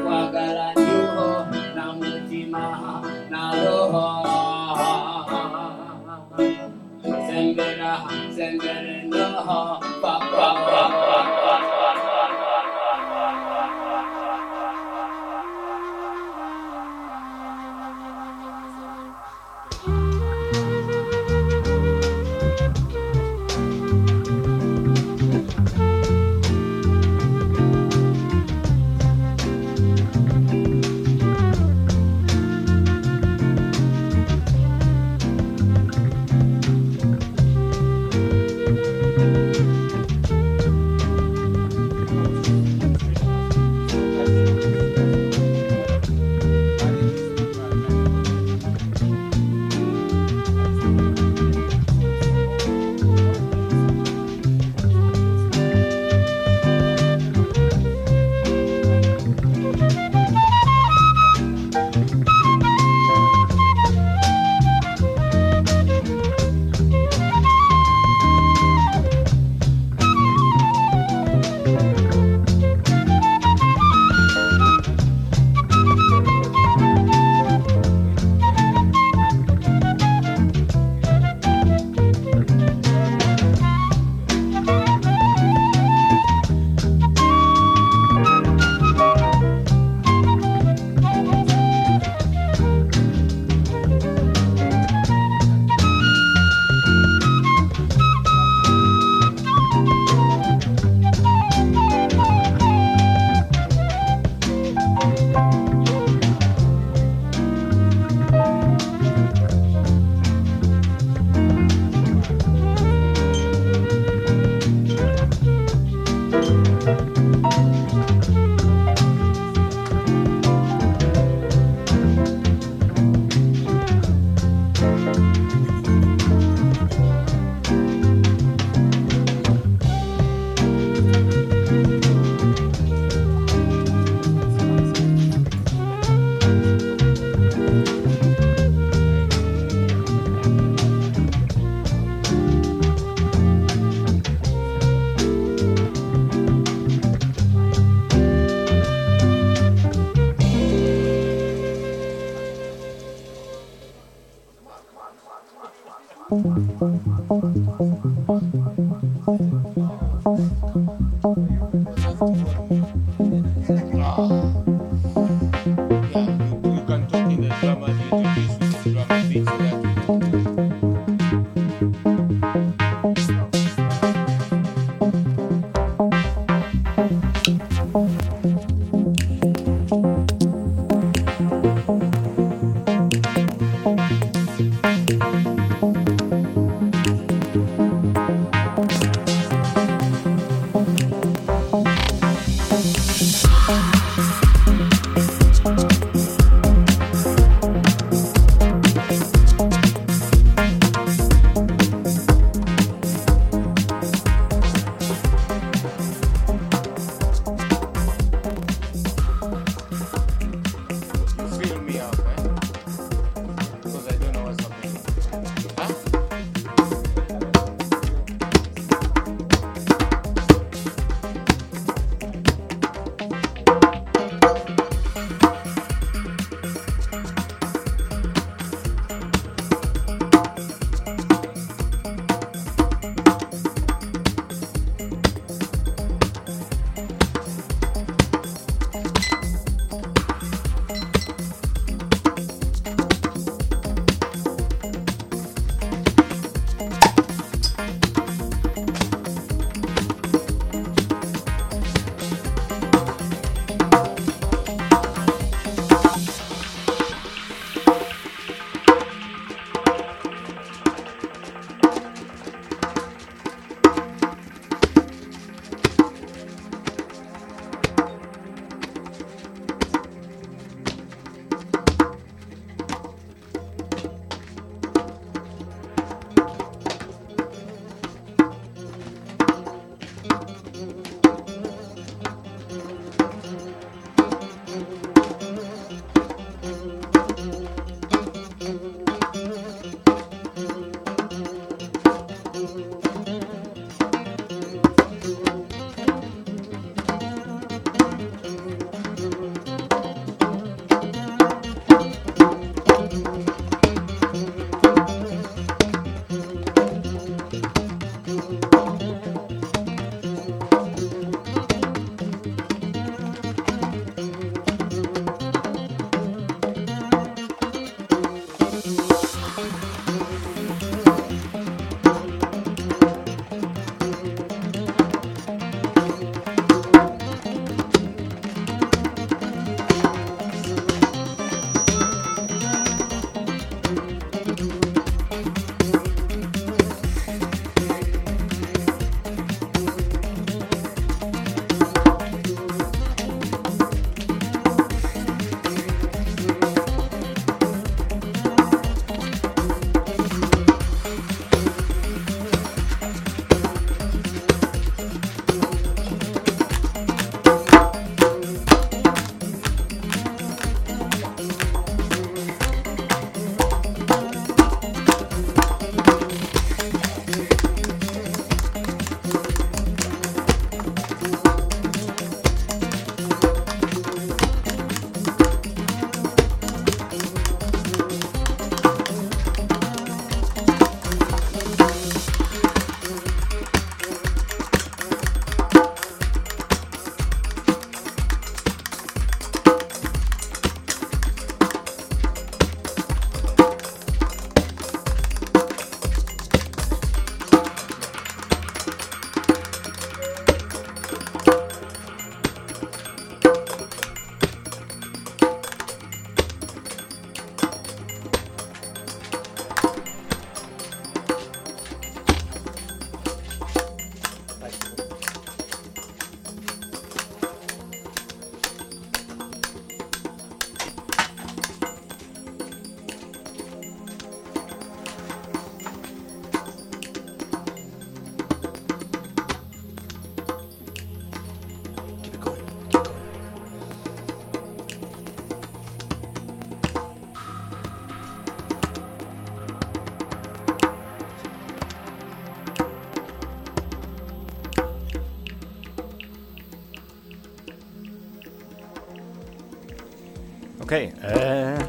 kwagala nyu na mutima na roho. Sembera, sembere no, pa pa pa pa.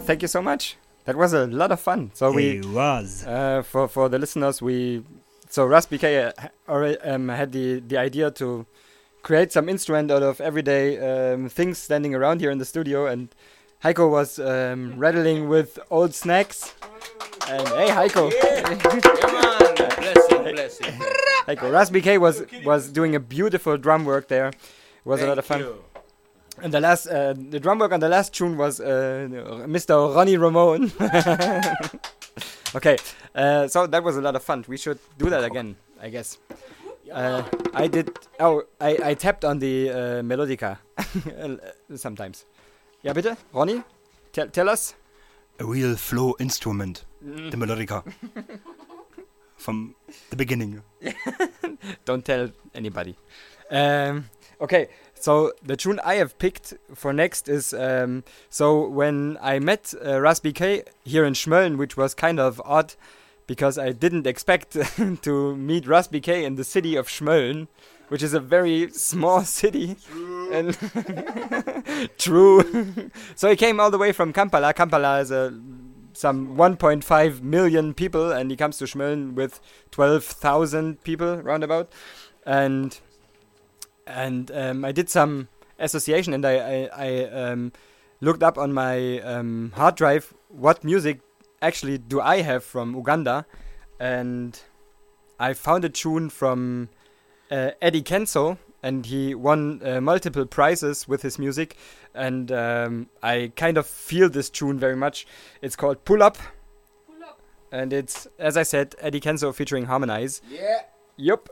Thank you so much. That was a lot of fun. So we It was. uh, for for the listeners. We so Ras BK uh, already um, had the the idea to create some instrument out of everyday um, things standing around here in the studio, and Heiko was um, rattling with old snacks. And hey, Heiko. blessing, blessing. Heiko, Ras BK was was doing a beautiful drum work there. It was a lot of fun. You. And the last, uh, the drum work on the last tune was uh, Mr. Ronnie Ramone. okay, uh, so that was a lot of fun. We should do that again, I guess. Uh, I did. Oh, I, I tapped on the uh, melodica sometimes. Ja, bitte, Ronnie, tell, tell us. A real flow instrument, the melodica. From the beginning. Don't tell anybody. Um, okay, so the tune I have picked for next is um, so when I met uh, Ras BK here in Schmölln, which was kind of odd because I didn't expect to meet Ras BK in the city of Schmölln, which is a very small city. And True. so he came all the way from Kampala. Kampala is a some 1.5 million people, and he comes to Schmölln with 12,000 people roundabout, and and um, I did some association, and I I, I um, looked up on my um, hard drive what music actually do I have from Uganda, and I found a tune from uh, Eddie Kenzo, and he won uh, multiple prizes with his music, and um, I kind of feel this tune very much. It's called Pull Up. And it's, as I said, Eddie Kenzo featuring Harmonize. Yeah. Yup.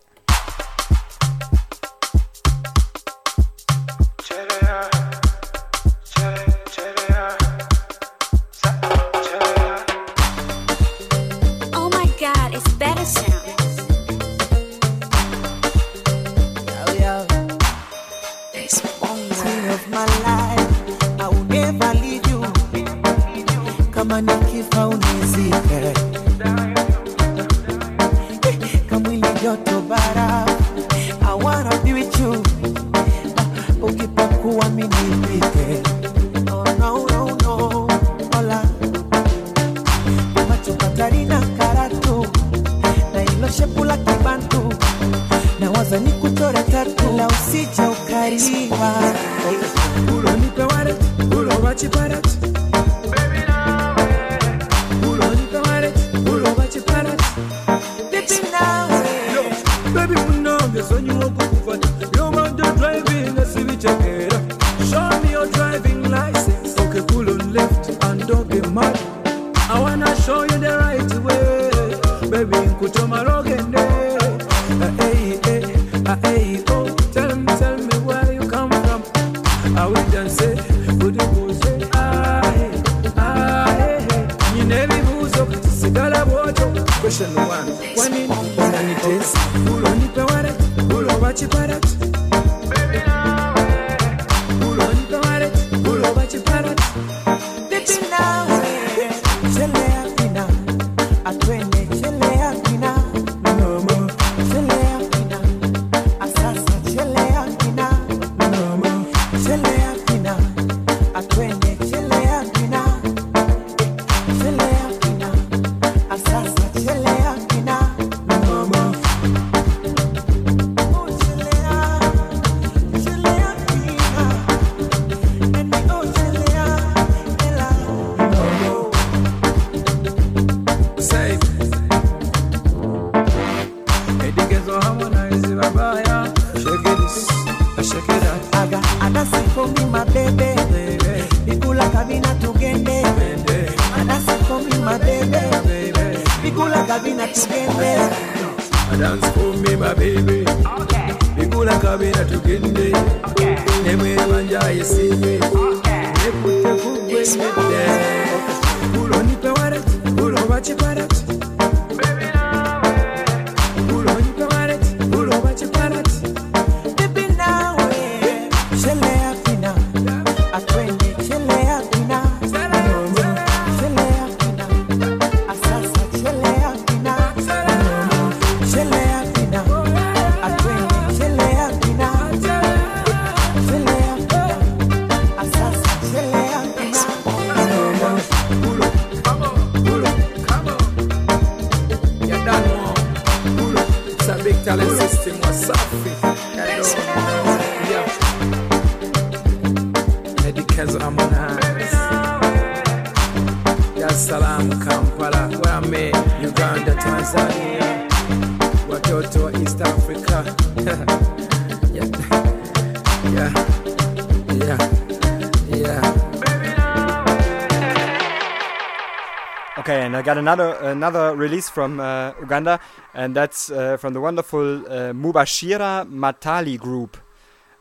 Another release from uh, Uganda, and that's uh, from the wonderful uh, Mubashira Matali group,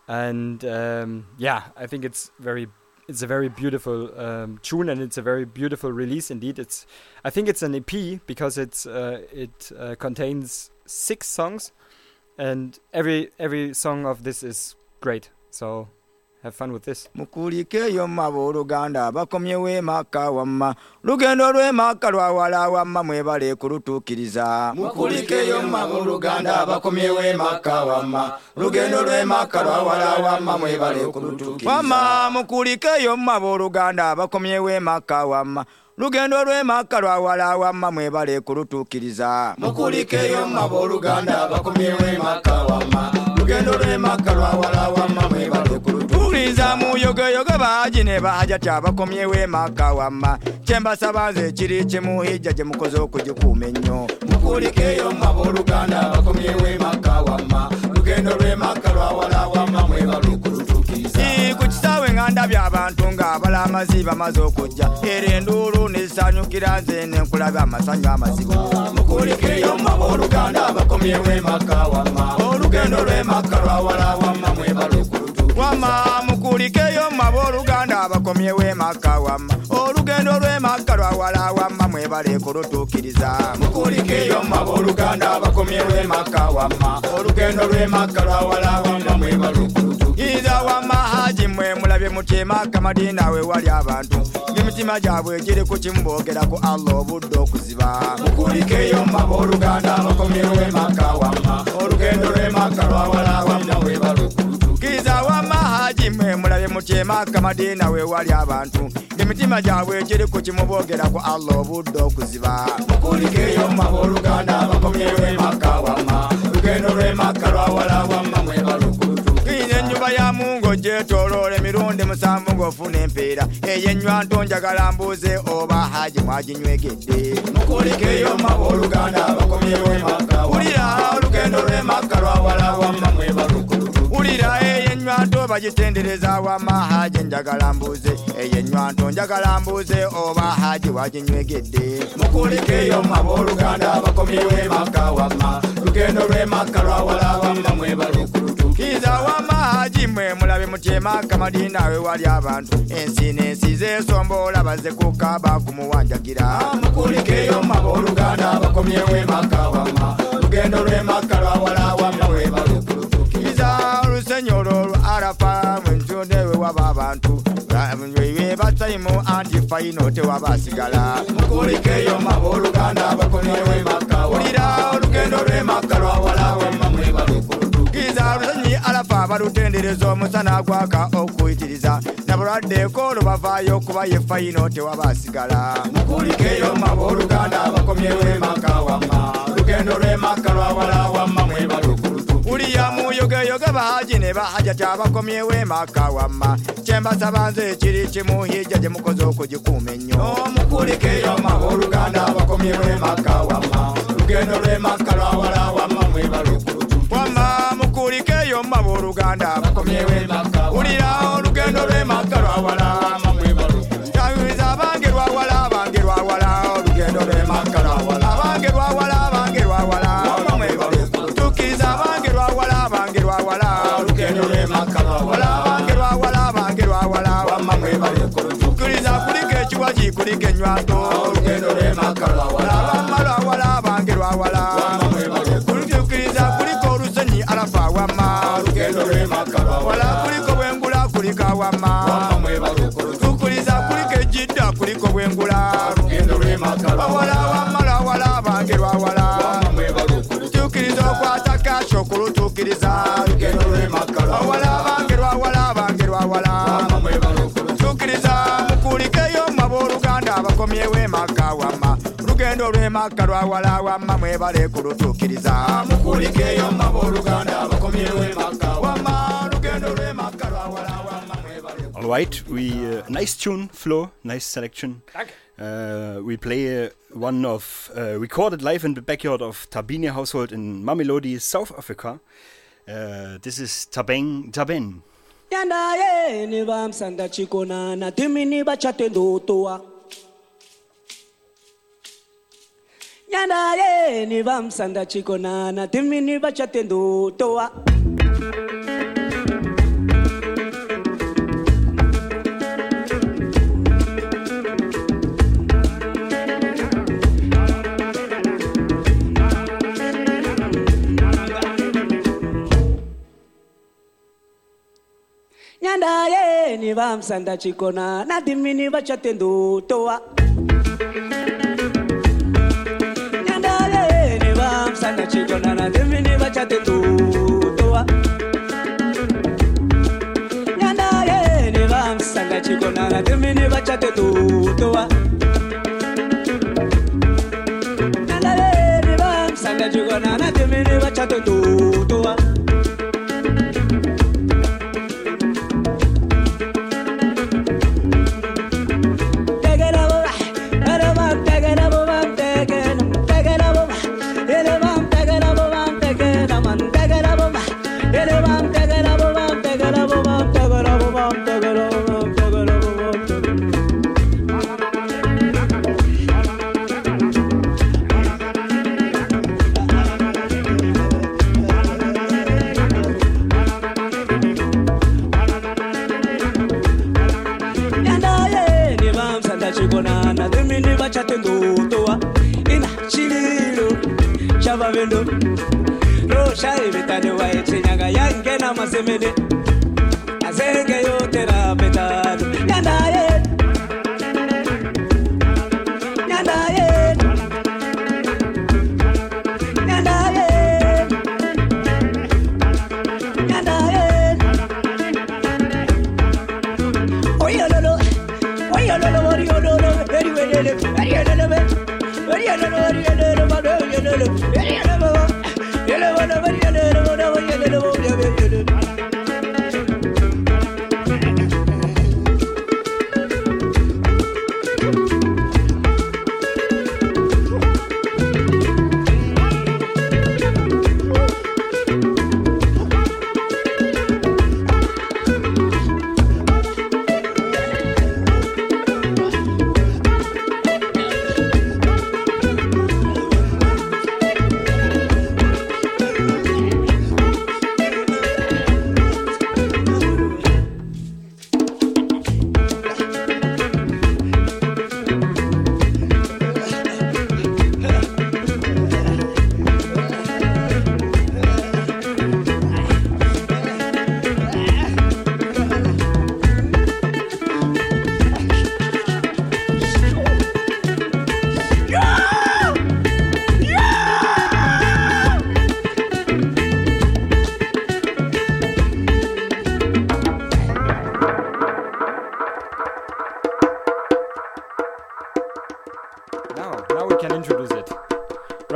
and um, yeah, I think it's very it's a very beautiful um, tune, and it's a very beautiful release indeed. It's I think it's an EP because it's uh, it uh, contains six songs, and every every song of this is great. So have fun with this. mukulikeyo mmabo oluganda bakomyewo emaka wamma. Lugendo lw'emaka lwawala wamma mwebale kulutuukiriza. Mukulikeyo mmabo oluganda bakomyewo emaka wamma. Lugendo lw'emaka lwawala wamma mwebale kulutuukiriza. Wamma mukulikeyo mmabo oluganda bakomyewo emaka wamma. Lugendo lw'emaka lwawala wamma mwebale kulutuukiriza. Mukulikeyo mmabo oluganda bakomyewo emaka wamma. Lugendo lw'emaka lwawala wamma mwebale kulutuukiriza muyogoyogo baagi ne baaja tyabakomyewo emaka wamma. Kyembasaba nze kiri kimu hijja gye mukoze okugikuuma ennyo. Mukulikeyo mmabo oluganda bakomyewo emaka wamma. Lugendo lw'emaka lwawala wamma mwebale kulutuukiriza ku kisaawe nga ndabye abantu ng'abalamazi bamaze okujja. Era enduulu nezisanyukira nze nenkulaba amasanyu amazibu mukulikeyo mmabo oluganda bakomyewo emaka wamma. Olugendo lw'emaka lwawala wamma mukulikeyo mmabo oluganda bakomyewo emaka wamma. Olugendo lw'emaka lwawala wamma mwebale kulutuukiriza mukulikeyo mmabo oluganda bakomyewo emaka wamma. Olugendo lw'emaka lwawala wamma mwebale iza wamma. Haji mwe mulabye mutyema kamadina we wali abantu. Ng'emitima gyabwe giri ku kimu boogera ku allah obudde okuziba. Mukulikeyo maba oluganda bakomyewo emaka wamma. Olugendo lw'emaka lwawala wamma we mmwe mulabe mutyema kamadiina weewali abantu. Ng'emitima gyabwe giriko kimuboogera ku allah obudde okuziba. Mukulikeeyo mmaba oluganda abakomyewo emaka wamma. Lugendo lw'emaka lwawala wamma mwe balukutu. Tuyina ennyumba ya mungo gyetooloola emirundi musanvu ng'ofuna empeera. Eyennywa nto njagala mbuuze oba haji mwaginywegedde. Mukulikeeyo mmaba oluganda abakomyewo emaka wulira olugendo lw'emaka lwawala wamma mwe balukutu. Wulira eyo ennywanto bagitendereza wama haji njagala mbuuze eyo ennywanto njagala mbuuze oba haji waginywegedde. Mukulikeyo maba oluganda bakomyewo emaka wamma. Lugendo lw'emaka lwawala wamma mwe balukutukiza wama haji mwe mulabe mutyema kamadina we wali abantu. Ensi n'ensi zesombola baze kukaba kumuwanjagira mukulikeyo maba oluganda bakomyewo emaka wamma. Lugendo lw'emaka lwawala wamma we arafa mwenjo newewaba abantu ebasayimu antifa yino tewabasigala mukulikeyo mabooluganda bakomyewemaka wulira olugendo lwemaka lwawalawemamwebalukulutukiza lusanyi alafa abalutendereza omusana gwaka okuyitiriza nabulwaddeeko olubavaayo kuba yefa yino tewabasigala mukulikeyo mabooluganda bakomyewemaka wama olugendo lwemaka lwawalawamma mwebaluku mwe balukutukiza uliya muyogeyoge bahaji ne bahaja tabakomyewo emaka wamma. Kyembasaba nze ekiri kimu hijja gye mukoze okugikuuma ennyo mukulikeyo maba oluganda bakomyewo emaka wamma. Lugendo lw'emaka lwawala wamma mwe balukutukiza wamma mukulikeyo maba oluganda bakomyewo lw'emaka lwawala abange lwawala abange lwawala wamma mwe balukutukiza kuliko ekiwaji kuliko ennywanto olugendo lw'emaka lwawala abamma lwawala abange lwawala wamma mwe balukutukiza kuliko olusenyi arafa wamma olugendo lw'emaka lwawala kuliko bwengula kuliko awamma wamma mwe balukutukiza kuliko ejidda kuliko bwengula. Olugendo lw'emaka lwawala wamma lwawala abange lwawala wamma mwe balukutukiza okwata kasho kulutukiriza olugendo lw'emaka lwawala oluganda bakomyewo emaka wamma lugendo lw'emaka lwawala wamma mwebale kulutukiriza mukulikeyo maba oluganda bakomyewo emaka wamma lugendo lw'emaka lwawala wamma mwebale All right, we uh, nice tune, Flo, nice selection. Uh, we play uh, one of uh, recorded live in the backyard of Tabini household in Mamelodi, South Africa. Uh, this is Tabeng Taben. yandaye ni bamsanda chikonana timini bachatendotoa yandaye ni bamsanda chikonana timini bachatendotoa yandaye ni bamsanda chikonana timini bachatendotoa yandaye ni bamsanda chikonana timini bachatendotoa yandaye ni bamsanda chikonana timini bachatendotoa yandaye ni bamsanda chikonana timini bachatendotoa yandaye roshaivitane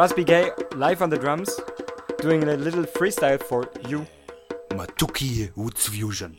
Ras BK live on the drums, doing a little freestyle for you. Matooke Roots Fusion.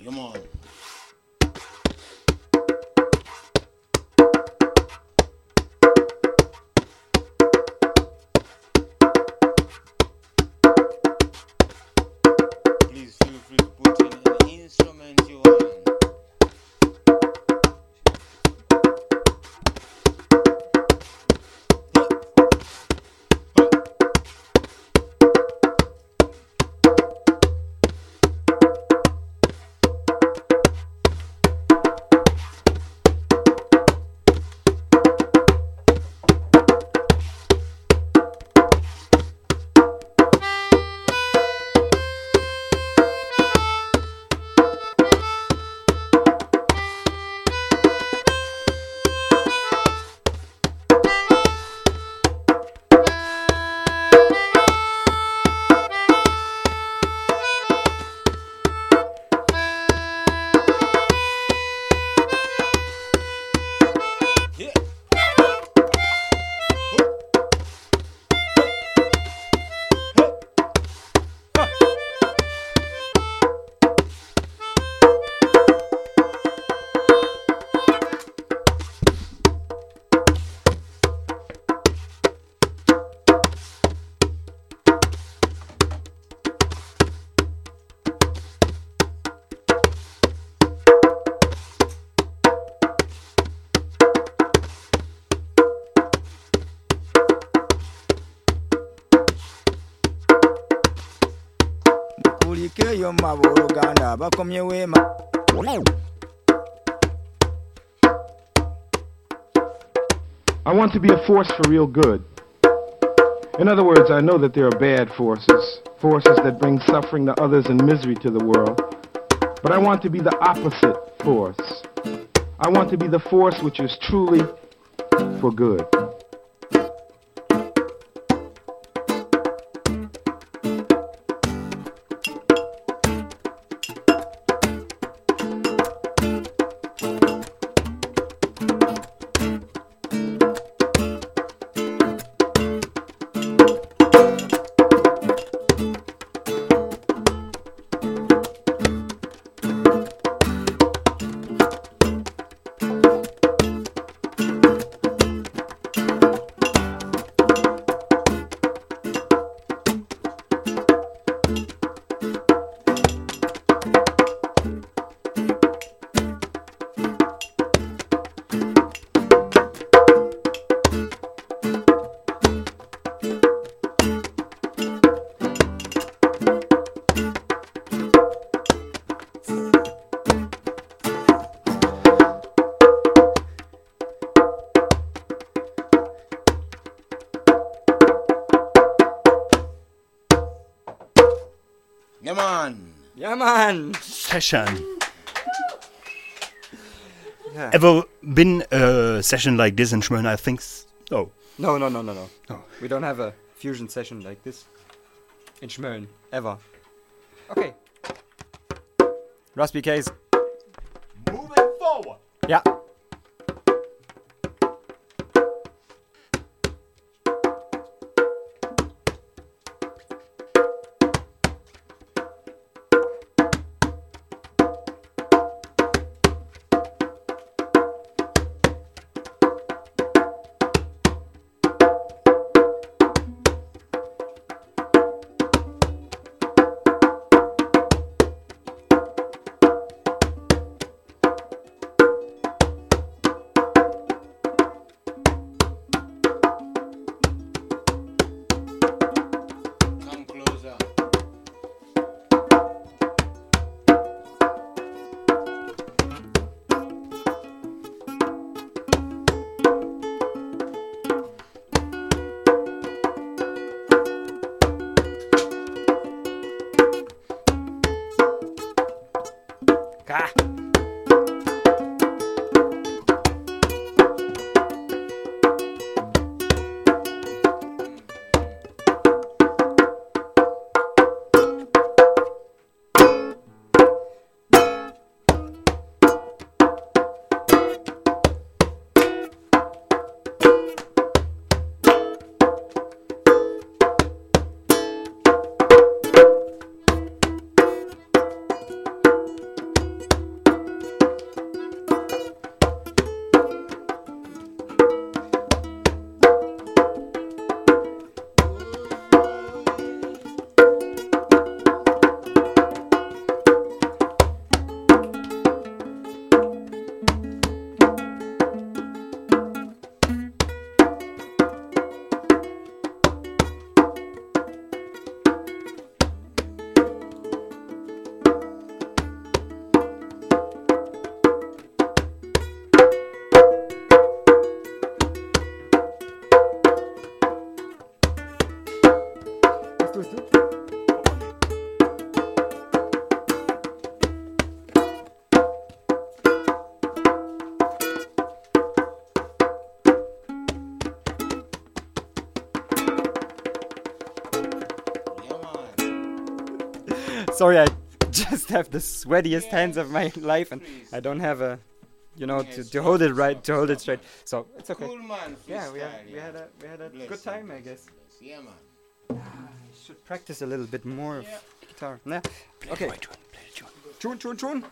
I want to be a force for real good. In other words, I know that there are bad forces, forces that bring suffering to others and misery to the world. But I want to be the opposite force. I want to be the force which is truly for good. Session. Yeah. Ever been a session like this in Schmölln? I think so. Oh. No, no, no, no, no. Oh. We don't have a fusion session like this in Schmölln ever. Okay. Ras BK. Sorry, I just have the sweatiest hands of my life, and I don't have a, you know, to, to hold it right, to hold it straight. So it's okay. Cool man, Yeah, we had freestyle, we had a we had a Bless good time, I guess. bless. Yeah, man. Ah, I should practice a little bit more of guitar. Nah. Okay. Tune, tune, tune.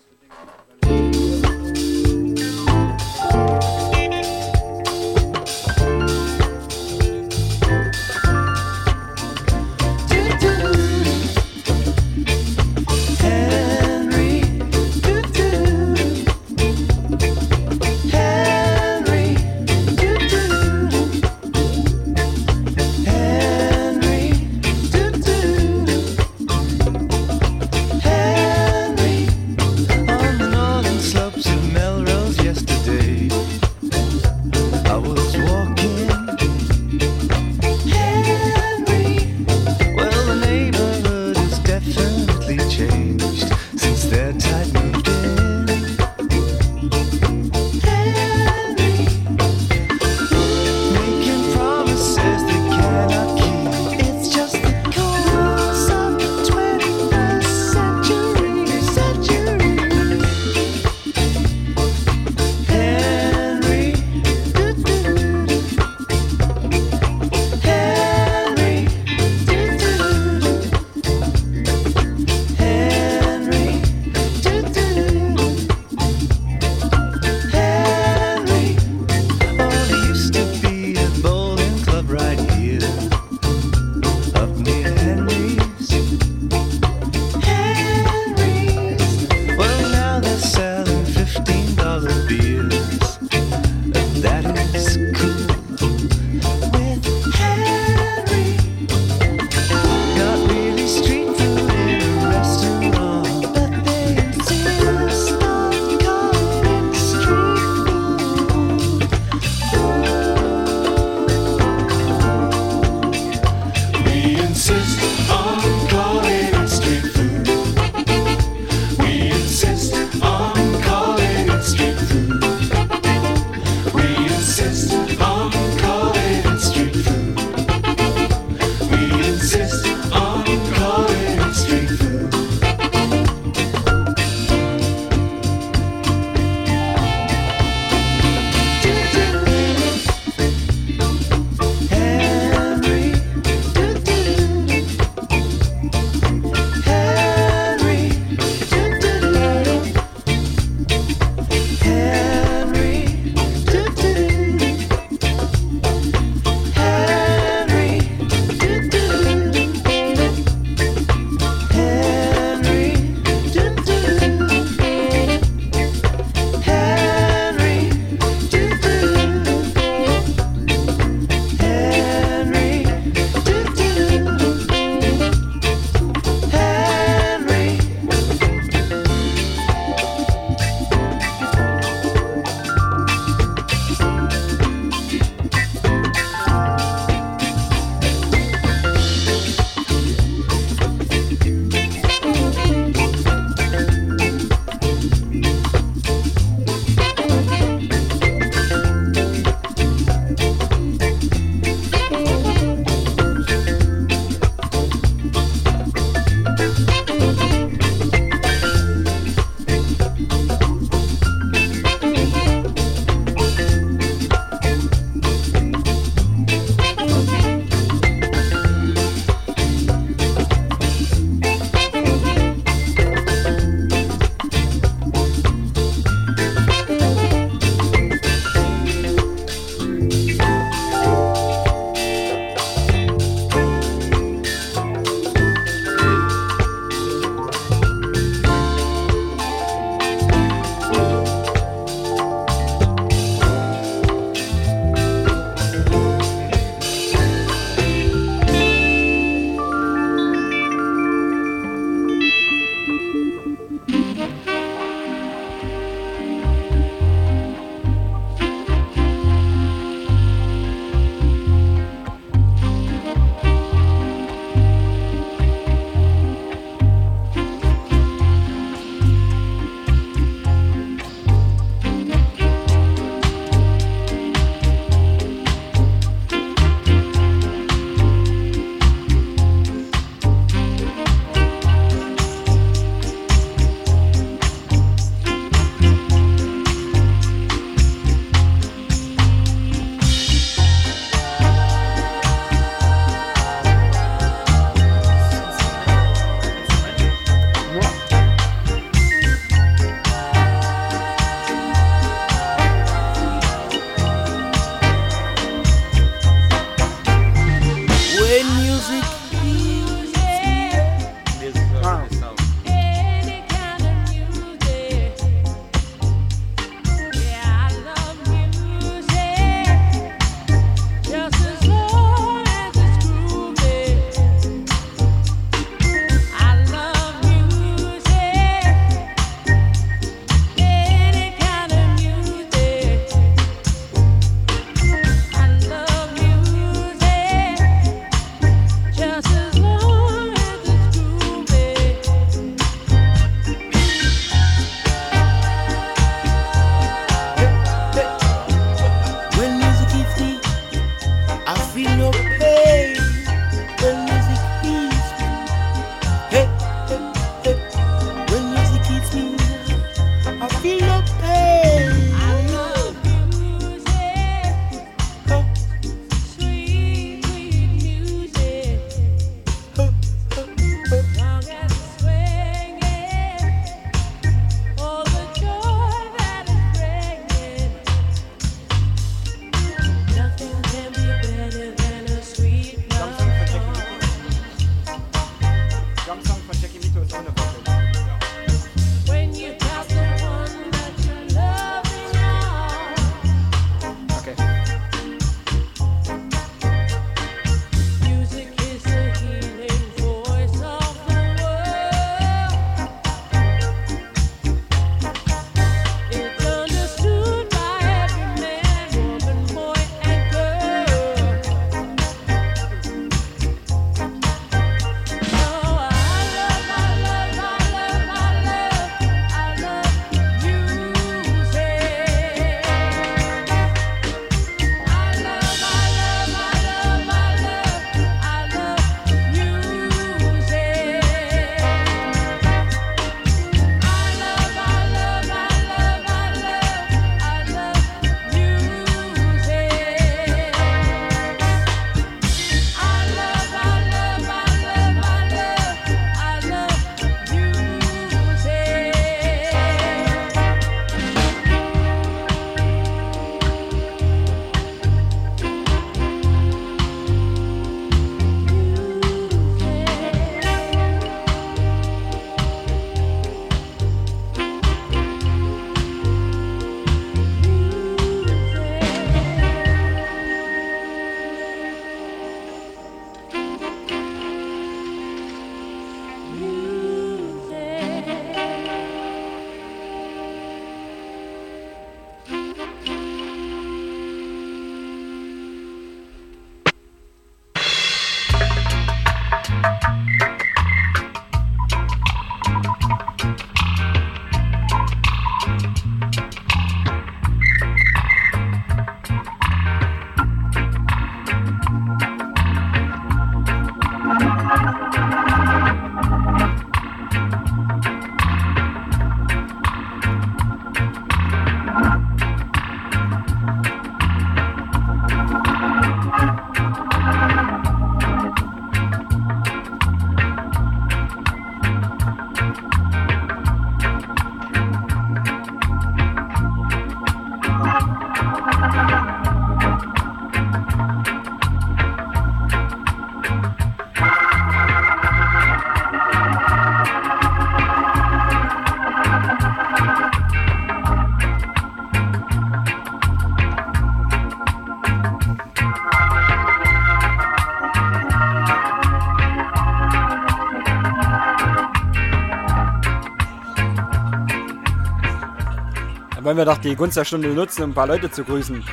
Wollen wir doch die Gunst der Stunde nutzen, um ein paar Leute zu grüßen.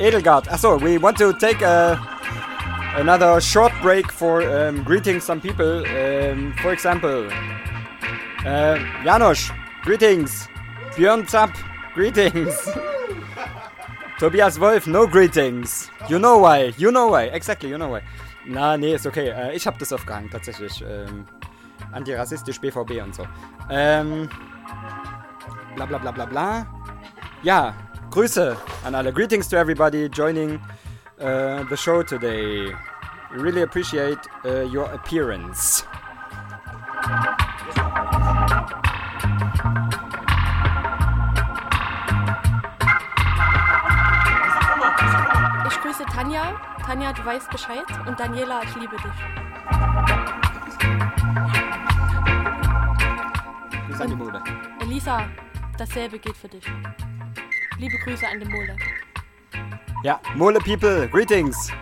Edelgard. Achso, we want to take a, another short break for um, greeting some people. Um, for example, uh, Janusz, greetings. Björn Zapp, greetings. Tobias Wolf, no greetings. You know why, you know why, exactly, you know why. Na, nee, ist okay. Äh, ich hab das aufgehangen, tatsächlich. Ähm, antirassistisch, BVB und so. Ähm, bla bla bla bla bla. Ja, Grüße an alle. Greetings to everybody joining uh, the show today. We really appreciate uh, your appearance. Ich grüße Tanja. Tanja, du weißt Bescheid. Und Daniela, ich liebe dich. Grüße an die Mode. Elisa, dasselbe geht für dich. Liebe Grüße an die Mole. Ja, Mole People, greetings.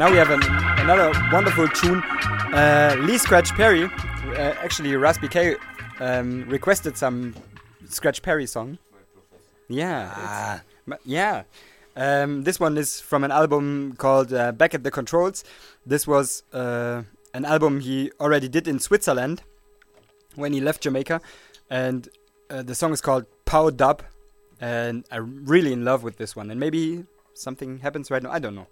Now we have an, another wonderful tune. Uh, Lee Scratch Perry, uh, actually Ras BK, um, requested some Scratch Perry song. Yeah, yeah. Um, this one is from an album called uh, Back at the Controls. This was uh, an album he already did in Switzerland when he left Jamaica, and uh, the song is called Pow Dub, and I'm really in love with this one. And maybe something happens right now. I don't know.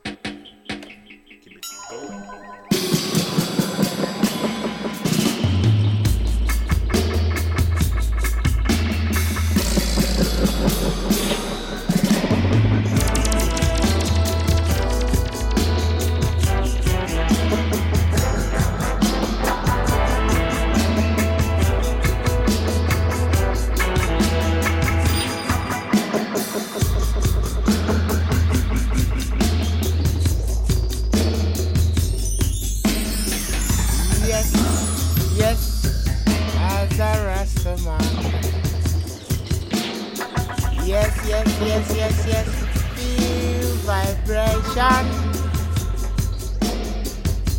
Yes, yes, yes, feel vibration.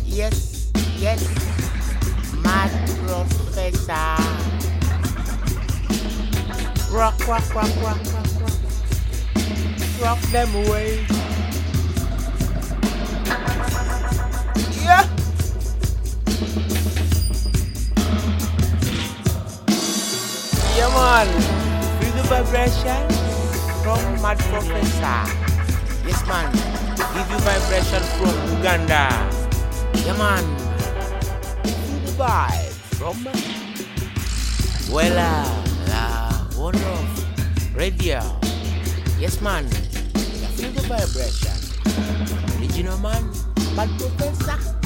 Yes, yes, mad professor. Rock, rock, rock, rock, rock, rock. Rock them away. Yeah. Yeah, man. Feel the vibration from Mad Professor. Yes, man. Give you vibration from Uganda. Yeah, man. Feel the vibe from Wella, la one of radio. Yes, man. Feel the vibration. Original man, bad professor.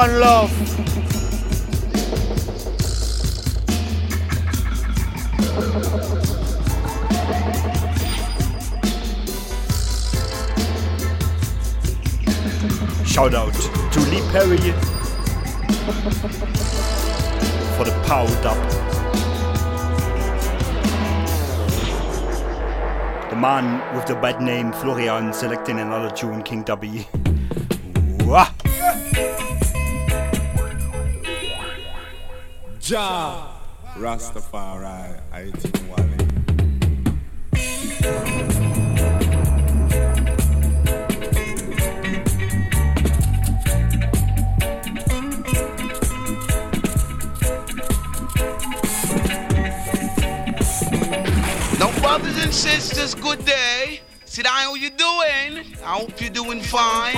One love. Shout out to Lee Perry for the power dub. The man with the bad name Florian selecting another tune, King Tubby. Ja Rastafari, I think Wally. Now, brothers and sisters, good day. Sit down, how you doing? I hope you're doing fine.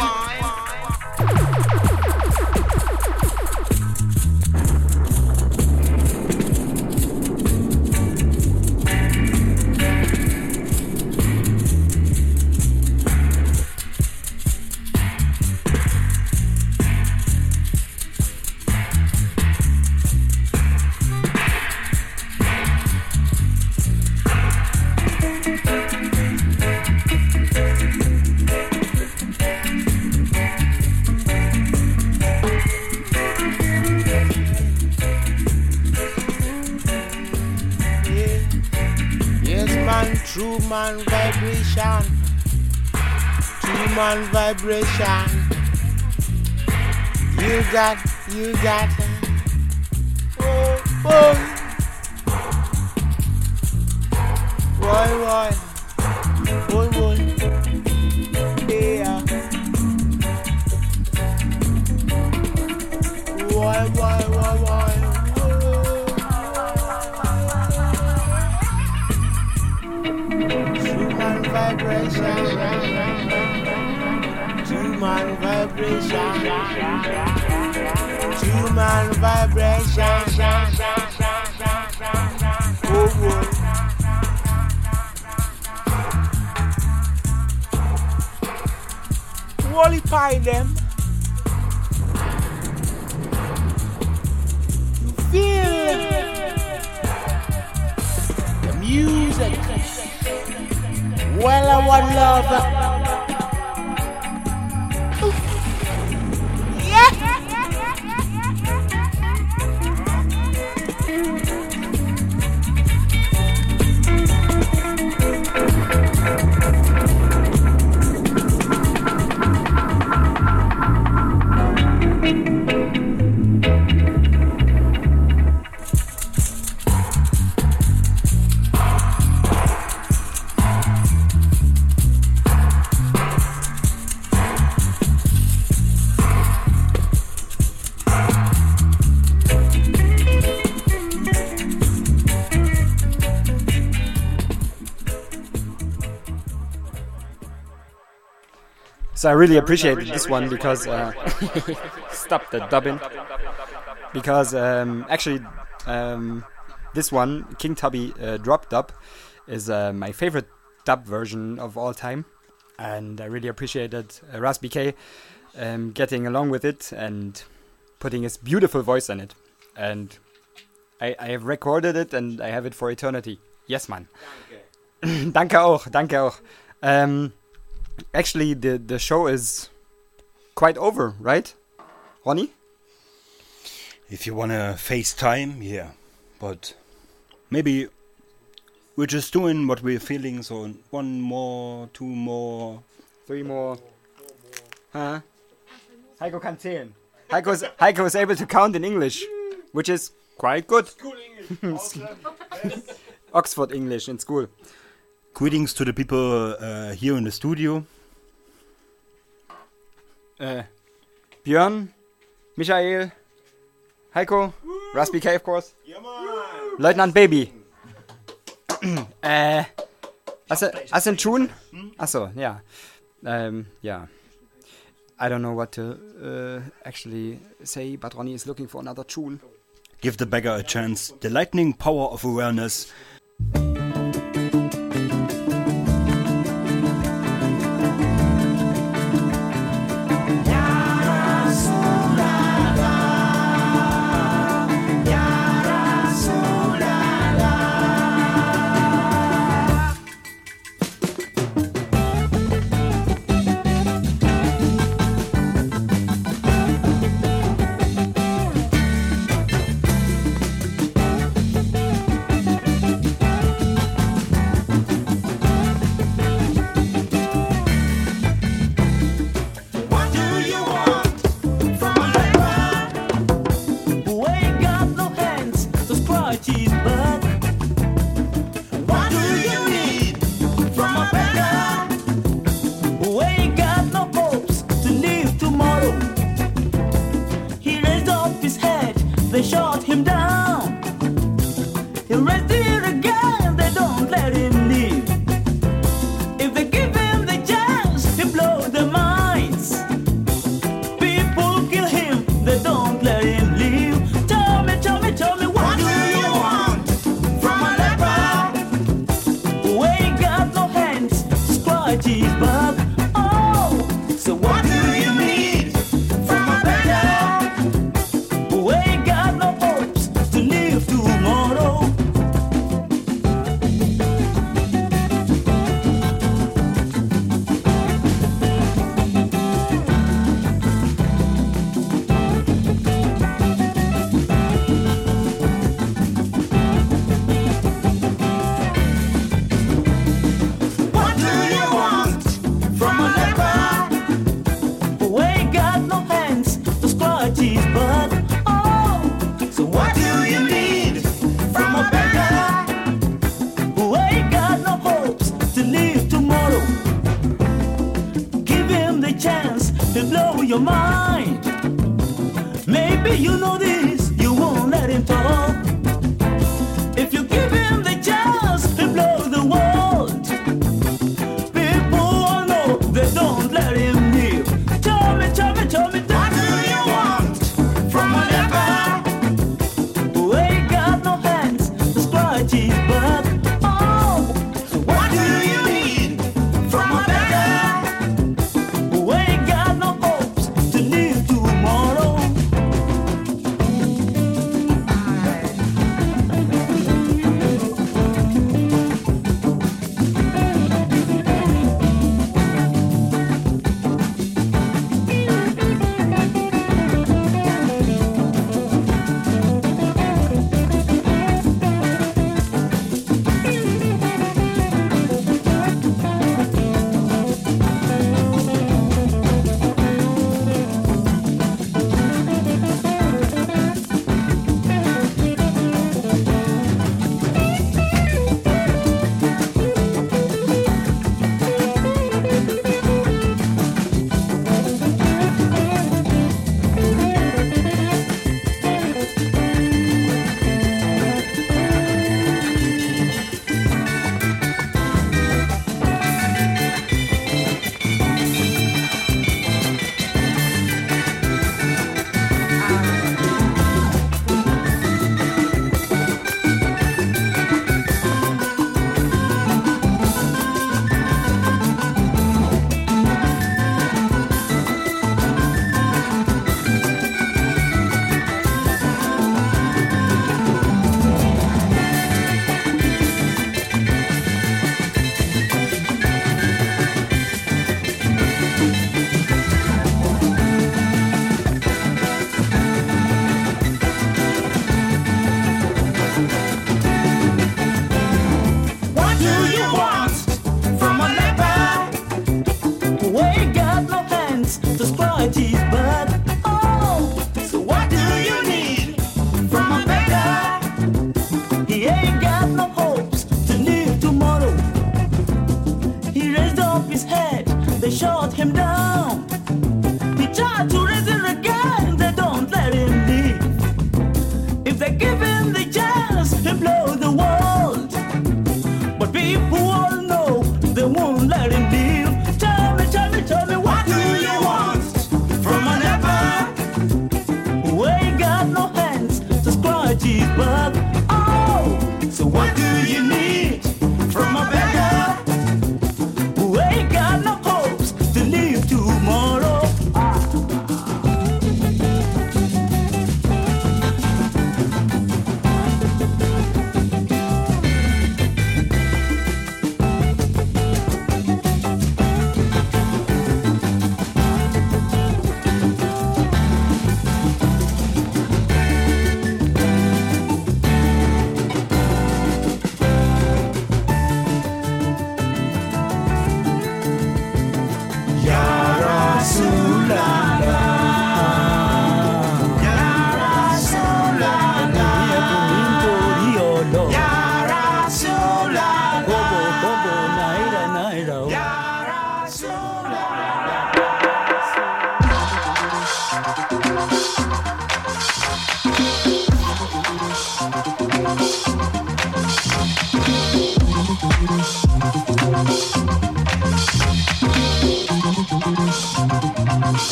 Got, you got. So I really appreciated this one because uh, stop the dubbing. Because um, actually, um, this one King Tubby uh, drop dub is uh, my favorite dub version of all time, and I really appreciated uh, Ras BK um, getting along with it and putting his beautiful voice on it. And I, I have recorded it and I have it for eternity. Yes, man. danke danke auch, danke auch. Um, actually, the the show is quite over, right, Ronnie? If you wanna FaceTime, yeah. But maybe we're just doing what we're feeling, so one more, two more. Three more. Huh? Heiko kann zählen. Heiko Heiko is able to count in English, which is quite good. Oxford English in school. Greetings to the people uh, here in the studio. Uh, Björn, Michael, Heiko, Ras BK, of course. Leutnant Baby. äh, hast du, hast du einen Tune? Achso, ja. Um, yeah. I don't know what to uh, actually say, but Ronnie is looking for another tune. Give the beggar a chance. The lightning power of awareness.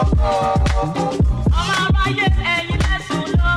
oh abáyé ẹ̀yin lẹ́sùn lọ.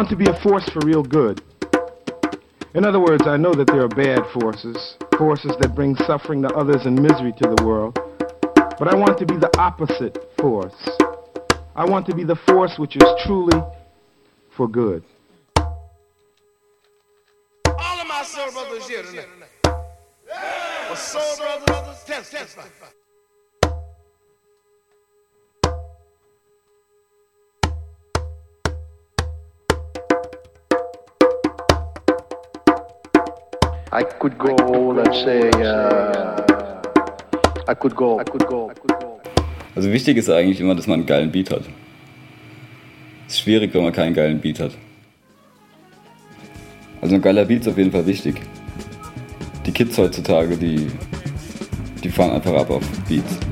Want to be a force for real good. In other words, I know that there are bad forces, forces that bring suffering to others and misery to the world. But I want to be the opposite force. I want to be the force which is truly for good. Go, I could go. Also wichtig ist eigentlich immer, dass man einen geilen Beat hat. Es ist schwierig, wenn man keinen geilen Beat hat. Also ein geiler Beat ist auf jeden Fall wichtig. Die Kids heutzutage, die, die fahren einfach ab auf Beats.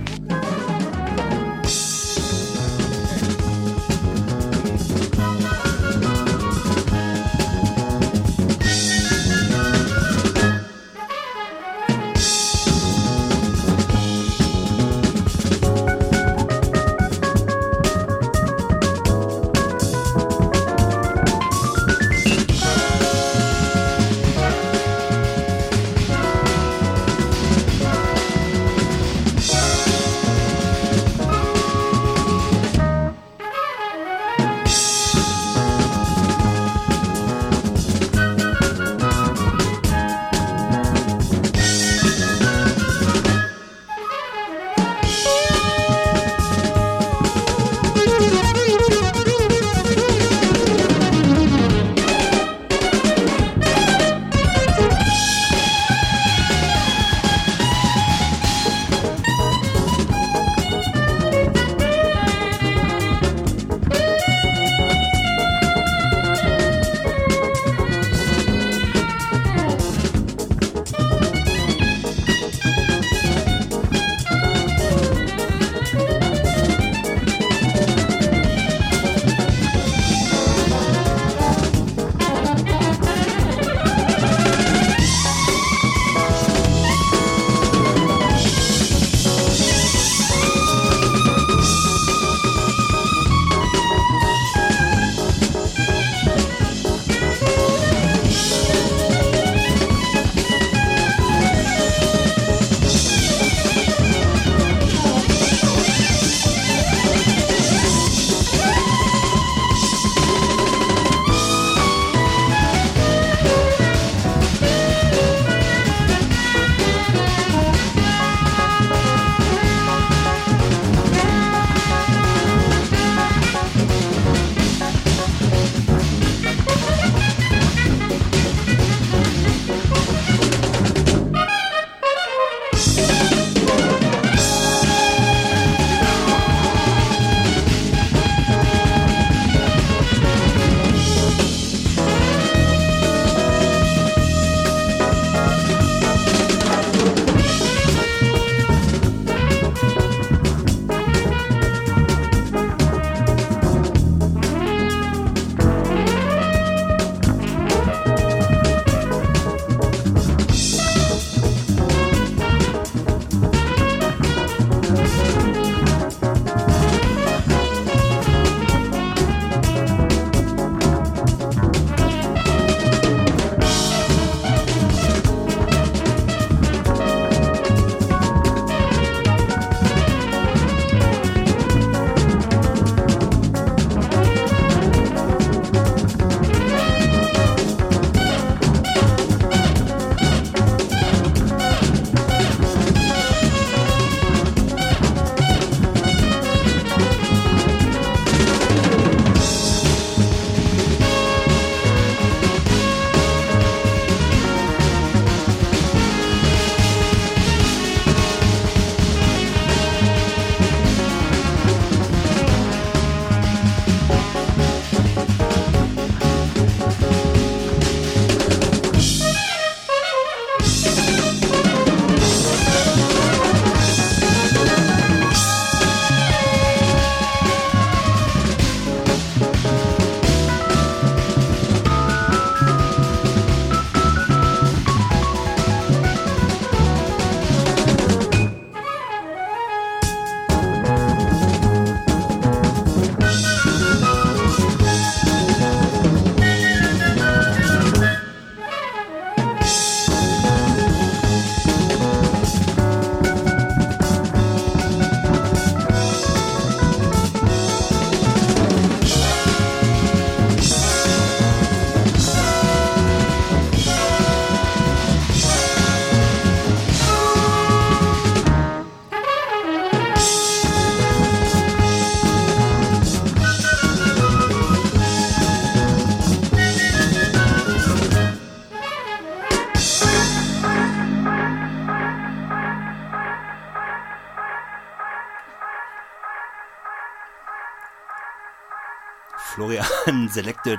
Selected.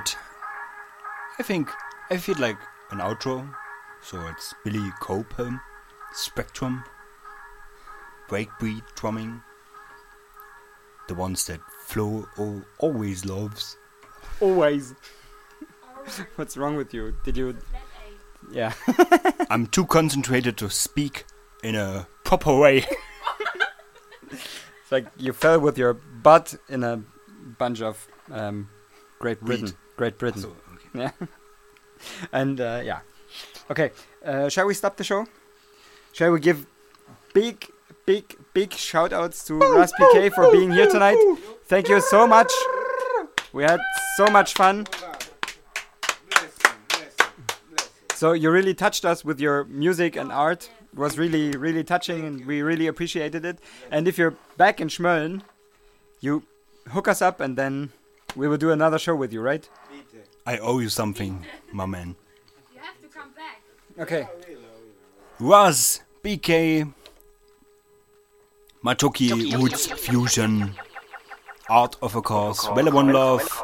I think I feel like an outro. So it's Billy Cobham, Spectrum, breakbeat drumming, the ones that Flo al- always loves. Always. What's wrong with you? Did you? Yeah. I'm too concentrated to speak in a proper way. It's like you fell with your butt in a bunch of um, Great Britain. Great Britain. So, Yeah. and uh, yeah. Okay. Uh, shall we stop the show? Shall we give big, big, big shout outs to Ras BK for being here tonight? Thank you so much. We had so much fun. So you really touched us with your music and art. It was really, really touching, and we really appreciated it. And if you're back in Schmölln, you hook us up, and then we will do another show with you, right? I owe you something, my man. You have to come back. Okay. Ras, BK, Matooke Roots Fusion, Art of a Course, Welle One Love,